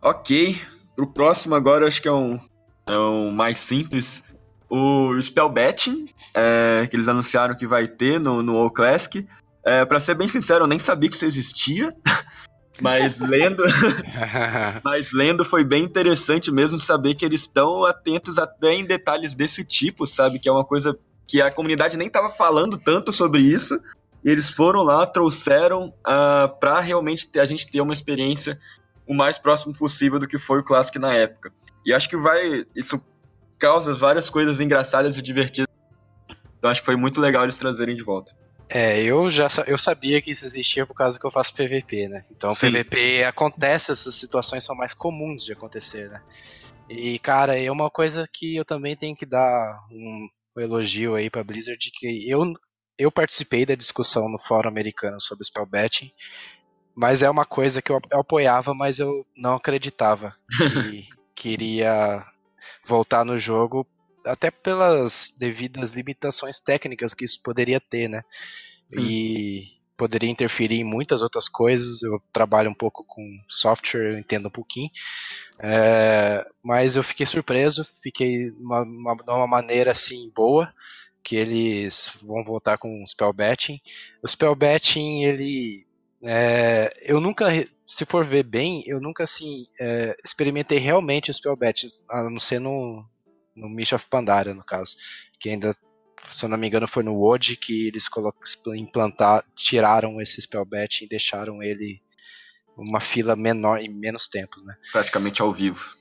Ok. Pro próximo agora, acho que é um, é um mais simples. O Spell Betting, é, que eles anunciaram que vai ter no, no All Classic. É, pra ser bem sincero, eu nem sabia que isso existia. Mas lendo, mas lendo foi bem interessante mesmo saber que eles estão atentos até em detalhes desse tipo, sabe? Que é uma coisa que a comunidade nem estava falando tanto sobre isso. E eles foram lá, trouxeram uh, para realmente ter, a gente ter uma experiência o mais próximo possível do que foi o Classic na época. E acho que vai. Isso causa várias coisas engraçadas e divertidas. Então acho que foi muito legal eles trazerem de volta. É, eu já eu sabia que isso existia por causa que eu faço PVP, né? Então Sim. PVP acontece, essas situações são mais comuns de acontecer, né? E cara, é uma coisa que eu também tenho que dar um, um elogio aí pra Blizzard que eu eu participei da discussão no fórum americano sobre spell betting, mas é uma coisa que eu, eu apoiava, mas eu não acreditava que queria voltar no jogo até pelas devidas limitações técnicas que isso poderia ter, né? E poderia interferir em muitas outras coisas. Eu trabalho um pouco com software, eu entendo um pouquinho. É, mas eu fiquei surpreso, fiquei uma, uma, de uma maneira assim boa que eles vão voltar com o spell betting. O spell betting ele é, eu nunca, se for ver bem, eu nunca assim é, experimentei realmente o spell betting, a não ser no no Mish of Pandaria, no caso, que ainda, se eu não me engano, foi no WOD que eles implantaram, tiraram esse spellbet e deixaram ele uma fila menor em menos tempo, né? Praticamente ao vivo.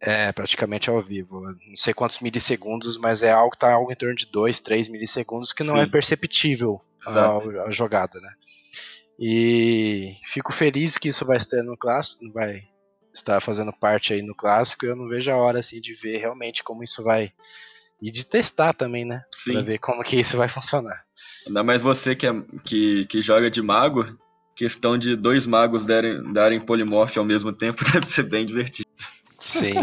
É, praticamente ao vivo. Não sei quantos milissegundos, mas é algo tá algo em torno de 2, 3 milissegundos que não Sim. é perceptível a, a jogada, né? E fico feliz que isso vai estar no clássico, vai estar fazendo parte aí no clássico. Eu não vejo a hora assim de ver realmente como isso vai e de testar também, né? Sim. Pra ver como que isso vai funcionar. Ainda mais você que, é, que, que joga de mago, questão de dois magos darem, darem polimorfe ao mesmo tempo deve ser bem divertido. Sim.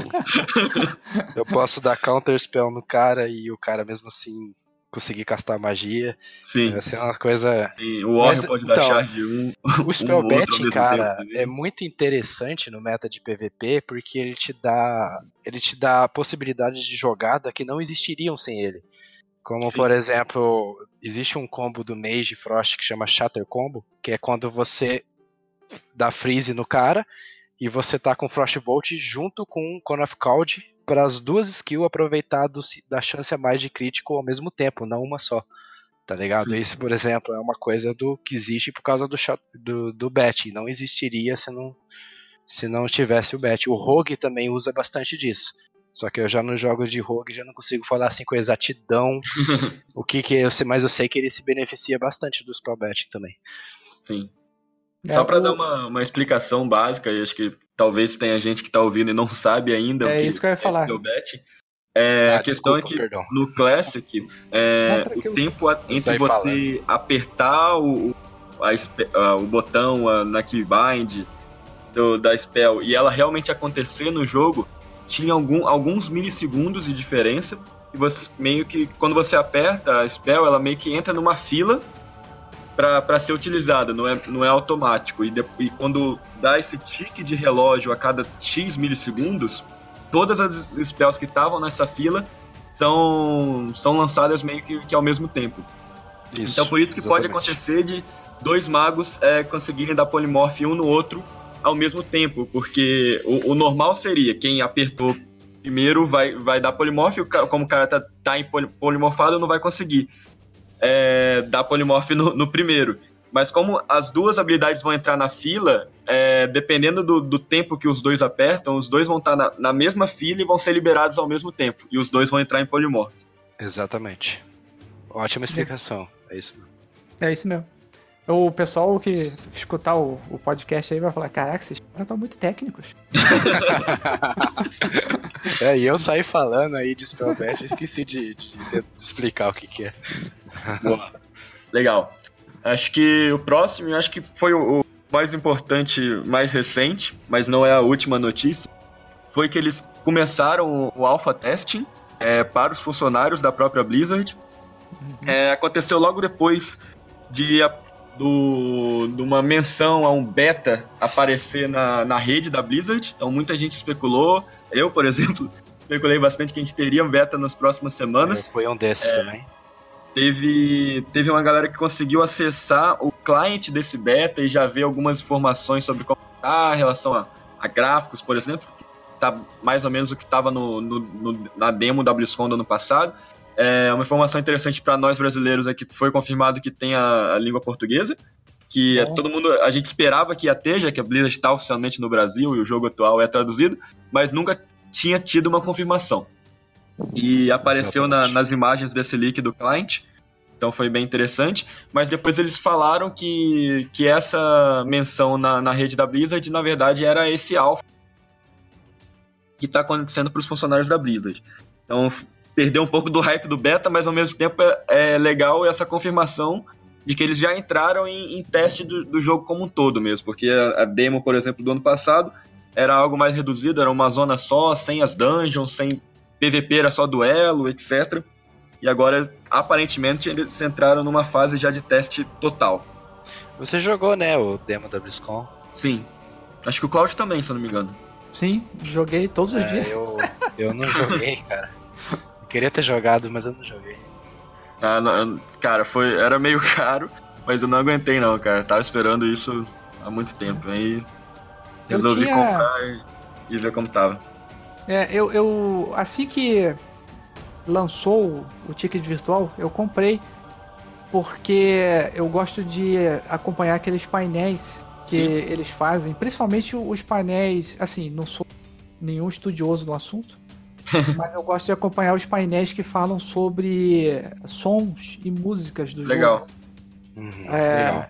Eu posso dar counter spell no cara e o cara mesmo assim conseguir castar magia. Sim. Vai ser uma coisa. E o Warrior pode dar então, charge de um. O spell outro ao betting, mesmo cara, tempo é muito interessante no meta de PVP porque ele te dá, ele te dá possibilidades de jogada que não existiriam sem ele. Como Sim. por exemplo, existe um combo do Mage Frost que chama Shatter Combo, que é quando você dá freeze no cara e você tá com Frostbolt junto com Cone of Cold para as duas skills aproveitar do- da chance a mais de crítico ao mesmo tempo, não uma só. Tá ligado? Sim. Isso, por exemplo, é uma coisa do que existe por causa do, do, do bet. Não existiria se não, se não tivesse o bet. O Rogue também usa bastante disso. Só que eu já nos jogos de Rogue já não consigo falar assim com exatidão o que que eu sei, mas eu sei que ele se beneficia bastante do spell betting também. Sim. É, Só pra o- dar uma, uma explicação básica, e acho que talvez tenha gente que tá ouvindo e não sabe ainda É o que isso que eu ia falar. é o bet. É, Ah, a questão desculpa, é que perdão. no Classic, é, o tempo entre você apertar o, o- a o botão a- na keybind do, da spell e ela realmente acontecer no jogo, tinha algum, alguns milissegundos de diferença. E você meio que, quando você aperta a spell, ela meio que entra numa fila para ser utilizada, não é, não é automático. E, de- e quando dá esse tique de relógio a cada X milissegundos, todas as spells que estavam nessa fila são, são lançadas meio que, que ao mesmo tempo. Isso, então por isso que pode exatamente. acontecer de dois magos é, conseguirem dar polimorfe um no outro ao mesmo tempo, porque o, o normal seria quem apertou primeiro vai, vai dar polimorfe, o ca- como o cara tá, tá polimorfado, não vai conseguir é, dar polimorfe no, no primeiro. Mas como as duas habilidades vão entrar na fila, é, dependendo do, do tempo que os dois apertam, os dois vão estar na, na mesma fila e vão ser liberados ao mesmo tempo. E os dois vão entrar em polimorfe. Exatamente. Ótima explicação. É isso mesmo. É isso mesmo. O pessoal que escutar o, o podcast aí vai falar: caraca, esses caras estão muito técnicos. É, e eu saí falando aí de Spellbet e esqueci de, de- de explicar o que, que é. Boa. Legal. Acho que o próximo, acho que foi o, o mais importante, mais recente, mas não é a última notícia, foi que eles começaram o, o alpha testing é, para os funcionários da própria Blizzard Uhum. É, aconteceu logo depois de, do, de uma menção a um beta aparecer na, na rede da Blizzard. Então muita gente especulou. Eu, por exemplo, especulei bastante que a gente teria um beta nas próximas semanas. Foi um desses é, também. Teve, teve uma galera que conseguiu acessar o cliente desse beta e já ver algumas informações sobre como está em relação a, a, gráficos, por exemplo, que tá mais ou menos o que estava no, no, no, na demo da BlizzCon do ano passado. É uma informação interessante para nós brasileiros é que foi confirmado que tem a, a língua portuguesa, que é. todo mundo a gente esperava que ia ter, já que a Blizzard está oficialmente no Brasil e o jogo atual é traduzido, mas nunca tinha tido uma confirmação. E apareceu na, nas imagens desse leak do client. Então foi bem interessante. Mas depois eles falaram que, que essa menção na, na rede da Blizzard, na verdade, era esse alpha que está acontecendo para os funcionários da Blizzard. Então perdeu um pouco do hype do beta, mas ao mesmo tempo é, é legal essa confirmação de que eles já entraram em, em teste do, do, jogo como um todo mesmo. Porque a, a demo, por exemplo, do ano passado era algo mais reduzido, era uma zona só, sem as dungeons, sem PVP, era só duelo, etc. E agora, aparentemente, eles entraram numa fase já de teste total. Você jogou, né, o demo da BlizzCon? Sim. Acho que o Cloud também, se eu não me engano. Sim, joguei todos os é, dias. Eu, eu não joguei, cara. Queria ter jogado, mas eu não joguei. Ah, não, cara, foi, era meio caro, mas eu não aguentei não, cara. tava esperando isso há muito tempo. Aí Resolvi tinha... comprar e, ver como tava. É, eu, eu. Assim que lançou o ticket virtual, eu comprei. Porque eu gosto de acompanhar aqueles painéis que Sim. eles fazem, principalmente os painéis. Assim, não sou nenhum estudioso no assunto, mas eu gosto de acompanhar os painéis que falam sobre sons e músicas do legal. jogo. Uhum, é, legal.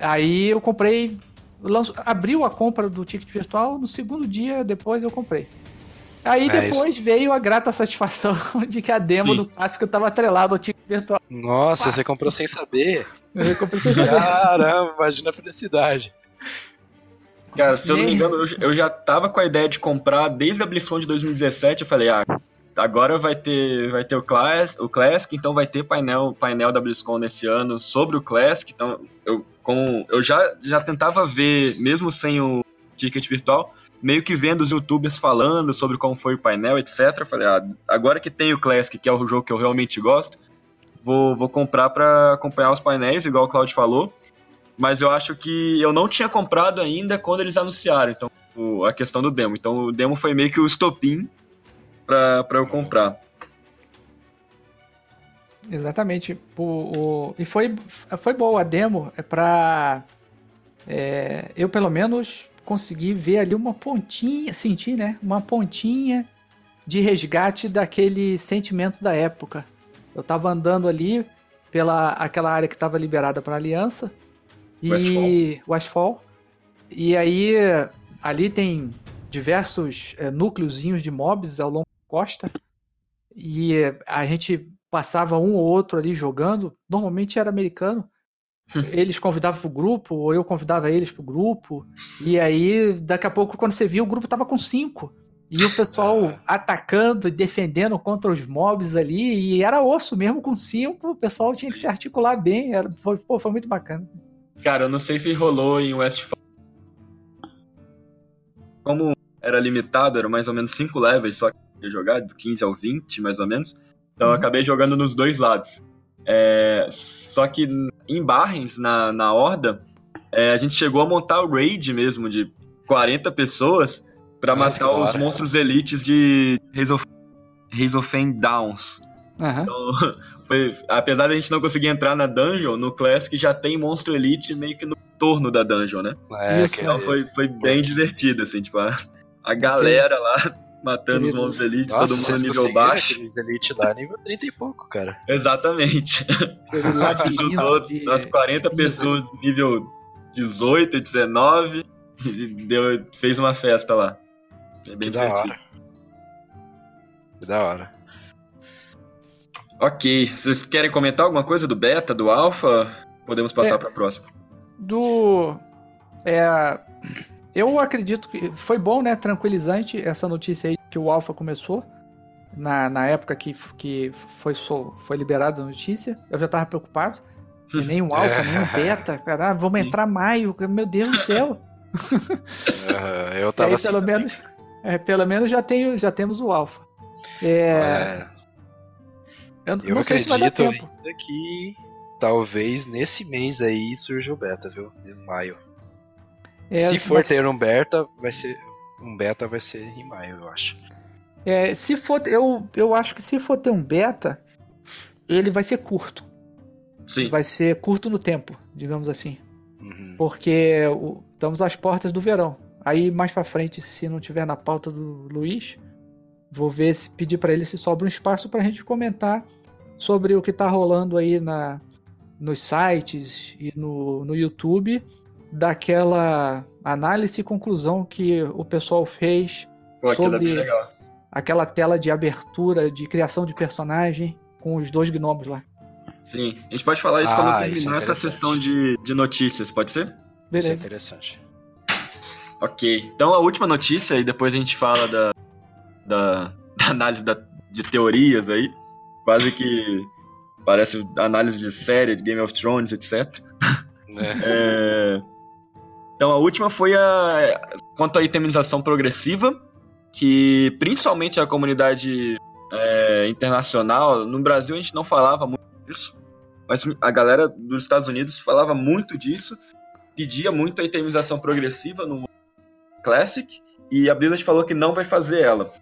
Aí eu comprei lanço, abriu a compra do ticket virtual, no segundo dia depois eu comprei. Aí é depois isso. veio a grata satisfação de que a demo Sim. do clássico estava atrelado ao ticket virtual. Nossa, Pá. você comprou sem saber? Eu comprei sem saber. Caramba, imagina a felicidade. Cara, se eu não me engano, eu, eu já tava com a ideia de comprar desde a BlizzCon de 2017. Eu falei, ah, agora vai ter, vai ter o, Class, o Classic, então vai ter painel, painel da BlizzCon nesse ano sobre o Classic. Então eu com eu já, já tentava ver, mesmo sem o ticket virtual, meio que vendo os youtubers falando sobre como foi o painel, etc. Falei, ah, agora que tem o Classic, que é o jogo que eu realmente gosto, vou, vou comprar para acompanhar os painéis, igual o Claudio falou. Mas eu acho que eu não tinha comprado ainda quando eles anunciaram, então, a questão do demo. Então o demo foi meio que o estopim para eu comprar. Exatamente. O, o, e foi, foi boa a demo é pra. É, eu, pelo menos, consegui ver ali uma pontinha, sentir, né? Uma pontinha de resgate daquele sentimento da época. Eu tava andando ali pela aquela área que estava liberada para aliança e Asphalt. E aí ali tem diversos é, núcleozinhos de mobs ao longo da costa. E a gente passava um ou outro ali jogando, normalmente era americano. Eles convidavam pro grupo, ou eu convidava eles pro grupo. E aí, daqui a pouco, quando você viu, o grupo tava com cinco. E o pessoal ah. atacando e defendendo contra os mobs ali. E era osso mesmo com cinco. O pessoal tinha que se articular bem. Era, foi, pô, foi muito bacana. Cara, eu não sei se rolou em Westfall. Como era limitado, eram mais ou menos cinco levels só que ia jogar, do 15 ao 20, mais ou menos. Então uhum. eu acabei jogando nos dois lados. É, só que em Barrens, na, na Horda, é, a gente chegou a montar o raid mesmo de 40 pessoas para matar os monstros elites de Hazelfen Downs. Uhum. Então, foi, apesar de a gente não conseguir entrar na dungeon, no Classic já tem monstro elite meio que no torno da dungeon, né? É, então foi, foi bem divertido, assim, tipo, a, a galera lá matando os monstros elite, Nossa, todo mundo nível baixo. Aqueles elite lá, nível 30 e pouco, cara. Exatamente. Juntou as 40 pessoas nível 18, 19 e deu, fez uma festa lá. É bem que da hora. Que da hora. Ok, vocês querem comentar alguma coisa do beta, do alpha? Podemos passar é, para a próxima. Do é eu acredito que foi bom, né? Tranquilizante essa notícia aí que o Alpha começou. na, na época que, que foi, foi liberada a notícia, eu já tava preocupado. E nem um alfa, nem um beta. Cara, vamos entrar maio, meu Deus do céu. Uh, eu tava aí, assim pelo também. menos, é, pelo menos já, tenho, já temos o alfa. É, É, eu, eu não sei se vai dar acredito tempo. ainda que talvez nesse mês aí surja o beta, viu? Em maio. É, Se for mas- ter um beta, vai ser. Um beta vai ser em maio, eu acho. É, se for, eu, eu acho que se for ter um beta, ele vai ser curto. Sim. Vai ser curto no tempo, digamos assim. Uhum. Porque o- estamos às portas do verão. Aí mais pra frente, se não tiver na pauta do Luiz, vou ver se pedir pra ele se sobra um espaço pra gente comentar sobre o que tá rolando aí na, nos sites e no, no YouTube daquela análise e conclusão que o pessoal fez Pô, é sobre- legal. aquela tela de abertura de criação de personagem com os dois gnomos lá. Sim. A gente pode falar isso Ah, quando isso é terminar essa sessão de, de notícias, pode ser? Isso é Beleza. interessante. Ok. Então a última notícia, e depois a gente fala da, da, da análise da- de teorias aí. Quase que parece análise de série, de Game of Thrones, etc. Né? É, Então a última foi a quanto à itemização progressiva, que principalmente a comunidade é, internacional, no Brasil a gente não falava muito disso, mas a galera dos Estados Unidos falava muito disso, pedia muito a itemização progressiva no Classic, e a Blizzard falou que não vai fazer ela.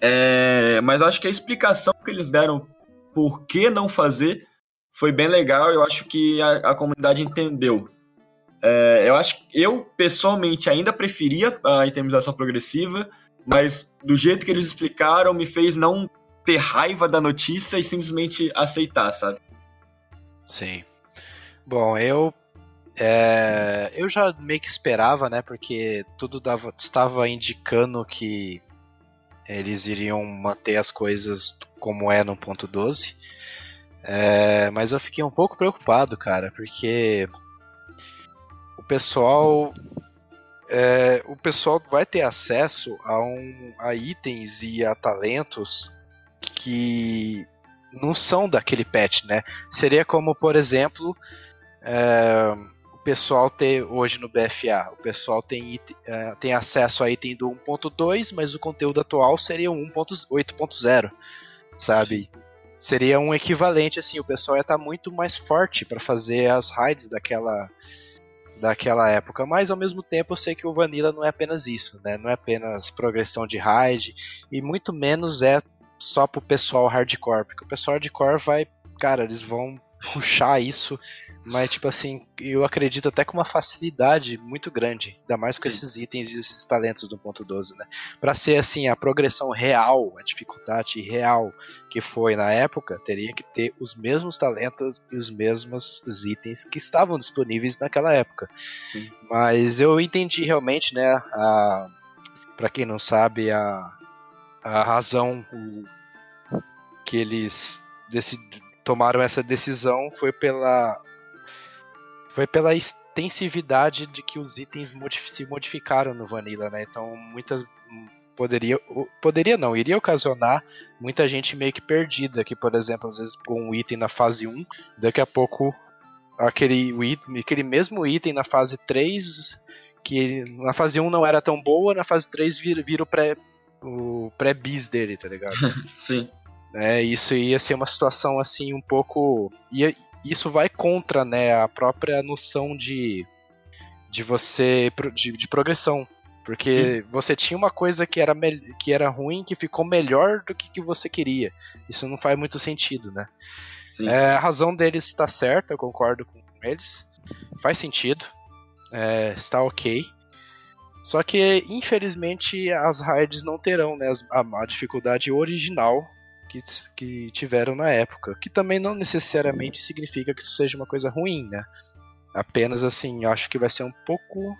É, mas acho que a explicação que eles deram por que não fazer foi bem legal, eu acho que a, a comunidade entendeu. É, eu acho eu pessoalmente ainda preferia a itemização progressiva, mas do jeito que eles explicaram me fez não ter raiva da notícia e simplesmente aceitar, sabe? Sim. Bom, eu. é, eu já meio que esperava, né? Porque tudo dava, estava indicando que eles iriam manter as coisas como é no ponto 12. É, mas eu fiquei um pouco preocupado, cara, porque o pessoal. é, o pessoal vai ter acesso a, um, a itens e a talentos que não são daquele patch, né? Seria como, por exemplo, é, pessoal ter hoje no BFA, o pessoal tem, é, tem acesso a item do 1.2, mas o conteúdo atual seria um 1.8.0, sabe? Seria um equivalente, assim, o pessoal ia estar muito mais forte para fazer as raids daquela, daquela época, mas ao mesmo tempo eu sei que o Vanilla não é apenas isso, né? Não é apenas progressão de raid, e muito menos é só pro pessoal hardcore, porque o pessoal hardcore vai, cara, eles vão puxar isso, mas tipo assim, eu acredito até com uma facilidade muito grande, ainda mais com Sim. esses itens e esses talentos do ponto 12, né? Pra ser assim, a progressão real, a dificuldade real que foi na época, teria que ter os mesmos talentos e os mesmos os itens que estavam disponíveis naquela época. Sim. Mas eu entendi realmente, né, a para quem não sabe, a a razão que eles decid- tomaram essa decisão foi pela foi pela extensividade de que os itens modif- se modificaram no Vanilla, né? Então muitas hum, poderia poderia não, iria ocasionar muita gente meio que perdida, que por exemplo, às vezes com um item na fase 1, daqui a pouco aquele, aquele mesmo item na fase 3 que na fase 1 não era tão boa, na fase 3 vira, vira o pré o pré-bis dele, tá ligado? Sim. É, isso ia ser uma situação assim um pouco. Ia, isso vai contra né, a própria noção de, de você. de, de progressão. Porque você tinha uma coisa que era, que era ruim que ficou melhor do que, que você queria. Isso não faz muito sentido, né? Sim. É, a razão deles está certa, eu concordo com eles. Faz sentido. É, está ok. Só que, infelizmente, as raids não terão né, a, a dificuldade original que, que tiveram na época. Que também não necessariamente significa que isso seja uma coisa ruim, né? Apenas assim, eu acho que vai ser um pouco.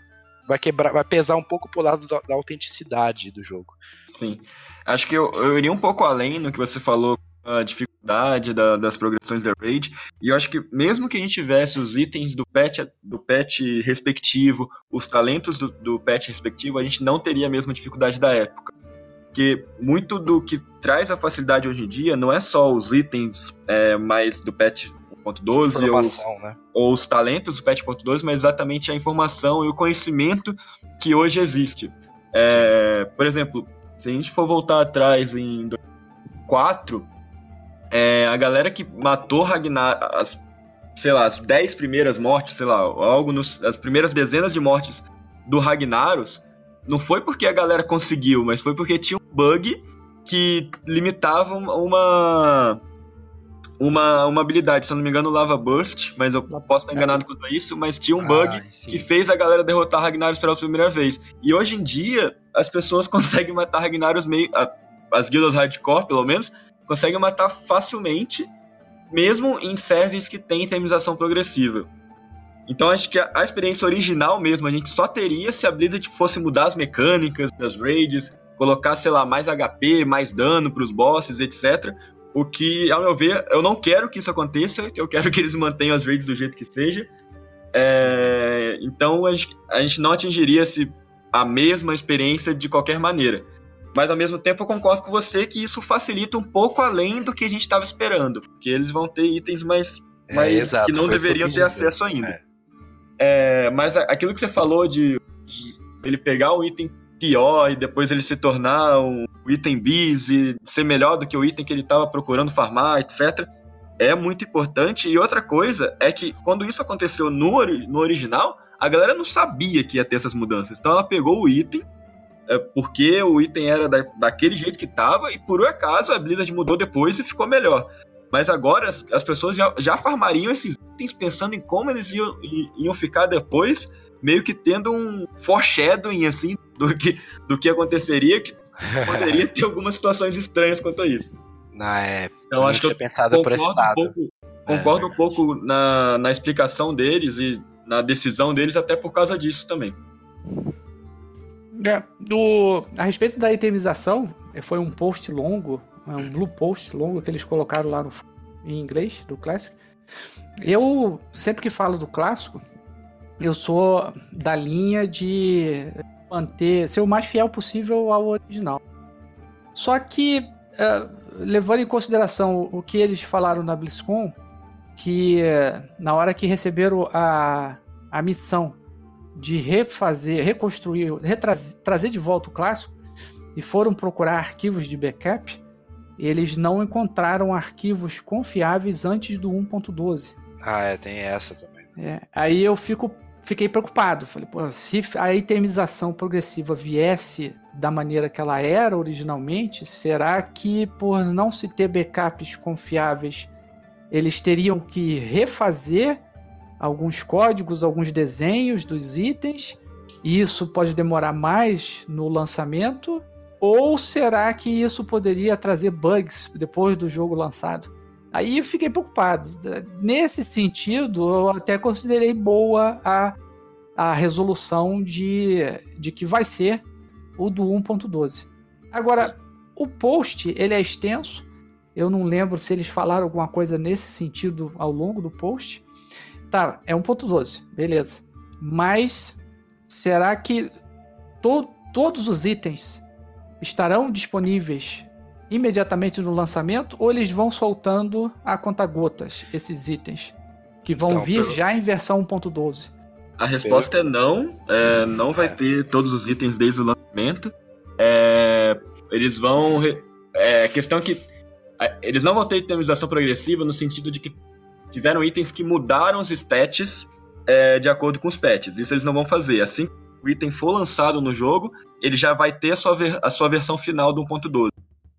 Vai quebrar, vai pesar um pouco pro lado da, da autenticidade do jogo. Sim. Acho que eu, eu iria um pouco além no que você falou, a dificuldade da- das progressões da raid. E eu acho que mesmo que a gente tivesse os itens do patch, do patch respectivo, os talentos do, do patch respectivo, a gente não teria a mesma dificuldade da época. Porque muito do que traz a facilidade hoje em dia não é só os itens é, mais do patch 1.12 ou, né? ou os talentos do patch 1.12, mas exatamente a informação e o conhecimento que hoje existe. É, por exemplo, se a gente for voltar atrás em 2004, é, a galera que matou Ragnar, as, sei lá, as 10 primeiras mortes, sei lá, algo nos, as primeiras dezenas de mortes do Ragnaros, não foi porque a galera conseguiu, mas foi porque tinha bug que limitava uma uma, uma habilidade, se eu não me engano, Lava Burst, mas eu posso estar enganado quanto a isso, mas tinha um bug ah, que fez a galera derrotar Ragnaros pela primeira vez. E hoje em dia, as pessoas conseguem matar Ragnaros meio. As guildas hardcore, pelo menos, conseguem matar facilmente, mesmo em servers que tem itemização progressiva. Então acho que a, a, experiência original mesmo a gente só teria se a Blizzard fosse mudar as mecânicas das raids, colocar, sei lá, mais HP, mais dano para os bosses, etc. O que, ao meu ver, eu não quero que isso aconteça, eu quero que eles mantenham as raids do jeito que seja. É, então a gente, a gente não atingiria -se a mesma experiência de qualquer maneira. Mas ao mesmo tempo eu concordo com você que isso facilita um pouco além do que a gente estava esperando. Porque eles vão ter itens mais, é, mais exato, que não deveriam ter dizer. acesso ainda. É. É, mas aquilo que você falou de, de ele pegar um item pior e depois ele se tornar um item bis e ser melhor do que o item que ele estava procurando farmar, etc. É muito importante. E outra coisa é que quando isso aconteceu no, no original, a galera não sabia que ia ter essas mudanças. Então ela pegou o item, é, porque o item era da, daquele jeito que estava, e por acaso a Blizzard mudou depois e ficou melhor. Mas agora as, as pessoas já, já farmariam esses itens pensando em como eles iam, iam ficar depois, meio que tendo um foreshadowing, assim, do que, do que aconteceria, que poderia ter algumas situações estranhas quanto a isso. Na é, então, acho que eu pensado por esse lado. Um pouco, concordo é. um pouco na, na explicação deles e na decisão deles, até por causa disso também. É, do, a respeito da itemização, foi um post longo é um blue post longo que eles colocaram lá no, em inglês, do Classic. Eu, sempre que falo do clássico, eu sou da linha de manter, ser o mais fiel possível ao original. Só que, uh, levando em consideração o que eles falaram na BlizzCon, que uh, na hora que receberam a, a missão de refazer, reconstruir, trazer de volta o clássico, e foram procurar arquivos de backup, eles não encontraram arquivos confiáveis antes do 1.12. Ah, é, tem essa também. É, aí eu fico, fiquei preocupado. Falei, pô, se a itemização progressiva viesse da maneira que ela era originalmente, será que por não se ter backups confiáveis, eles teriam que refazer alguns códigos, alguns desenhos dos itens? E isso pode demorar mais no lançamento? Ou será que isso poderia trazer bugs depois do jogo lançado? Aí eu fiquei preocupado. Nesse sentido, eu até considerei boa a, a resolução de, de que vai ser o do 1.12. Agora, o post ele é extenso. Eu não lembro se eles falaram alguma coisa nesse sentido ao longo do post. Tá, é 1.12, beleza. Mas será que to todos os itens estarão disponíveis imediatamente no lançamento ou eles vão soltando a conta-gotas esses itens que vão então, vir pelo... já em versão 1.12? A resposta é não. É, não vai ter todos os itens desde o lançamento. É, eles vão. É questão que. Eles não vão ter itemização progressiva no sentido de que tiveram itens que mudaram os stats é, de acordo com os patches. Isso eles não vão fazer. Assim que o item for lançado no jogo, ele já vai ter a sua, a sua versão final do 1.12.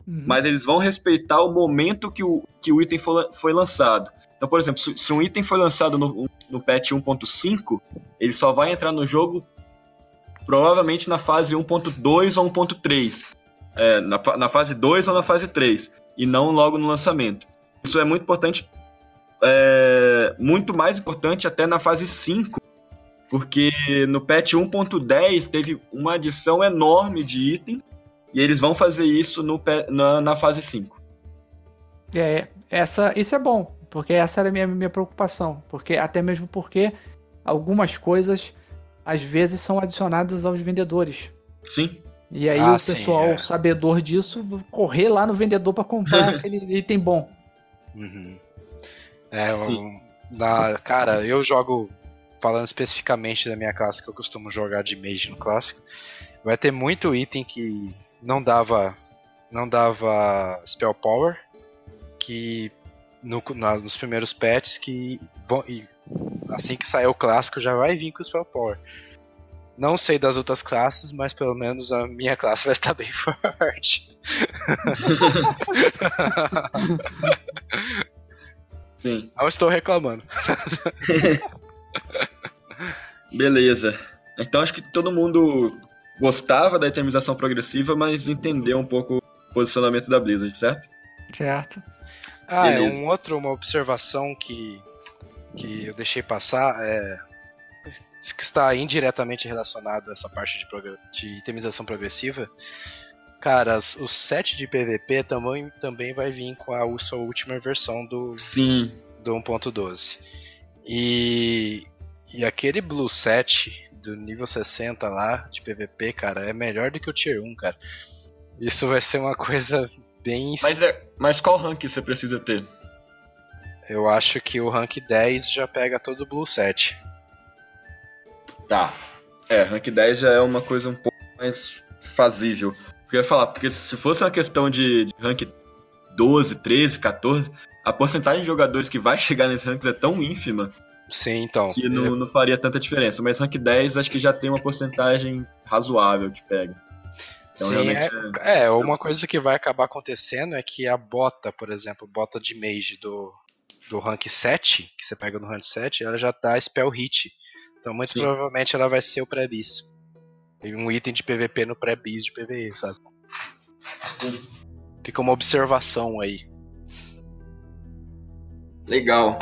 Uhum. Mas eles vão respeitar o momento que o, que o item foi, foi lançado. Então, por exemplo, se, se um item foi lançado no, no patch 1.5, ele só vai entrar no jogo provavelmente na fase 1.2 ou 1.3. É, na, na fase 2 ou na fase 3. E não logo no lançamento. Isso é muito importante. É, muito mais importante até na fase 5, porque no patch 1.10 teve uma adição enorme de itens e eles vão fazer isso no, na, na fase 5. É, essa, isso é bom, porque essa era a minha, minha preocupação. Porque, até mesmo porque algumas coisas às vezes são adicionadas aos vendedores. Sim. E aí ah, o pessoal sim, é. sabedor disso correr lá no vendedor para comprar aquele item bom. Uhum. É, um, na, cara, eu jogo falando especificamente da minha classe que eu costumo jogar de mage no clássico. Vai ter muito item que não dava não dava spell power que no, na, nos primeiros patches que vão, e assim que sair o clássico já vai vir com o spell power. Não sei das outras classes, mas pelo menos a minha classe vai estar bem forte. Sim. Não estou reclamando. Beleza. Então acho que todo mundo gostava da itemização progressiva, mas entendeu um pouco o posicionamento da Blizzard, certo? Certo. Ah, é um outro, uma observação que, que eu deixei passar é que está indiretamente relacionado a essa parte de, de itemização progressiva. Cara, o set de PVP também, também vai vir com a sua última versão do, Sim. do 1.12. E, e aquele Blue Set do nível 60 lá de PVP, cara, é melhor do que o Tier 1, cara. Isso vai ser uma coisa bem. Mas, é, mas qual rank você precisa ter? Eu acho que o rank 10 já pega todo o Blue Set. Tá. É, rank 10 já é uma coisa um pouco mais fazível. Eu ia falar, porque se fosse uma questão de, de rank 12, 13, 14, a porcentagem de jogadores que vai chegar nesses ranks é tão ínfima Sim, então. Que não, é... não faria tanta diferença. Mas rank 10 acho que já tem uma porcentagem razoável que pega. Então, Sim, é, é, é, uma coisa que vai acabar acontecendo é que a bota, por exemplo, bota de mage do, do rank 7, que você pega no rank 7, ela já dá spell hit. Então muito Sim. provavelmente ela vai ser o pré-bis. Um item de PVP no pré-bis de PVE, sabe? Sim. Fica uma observação aí. Legal.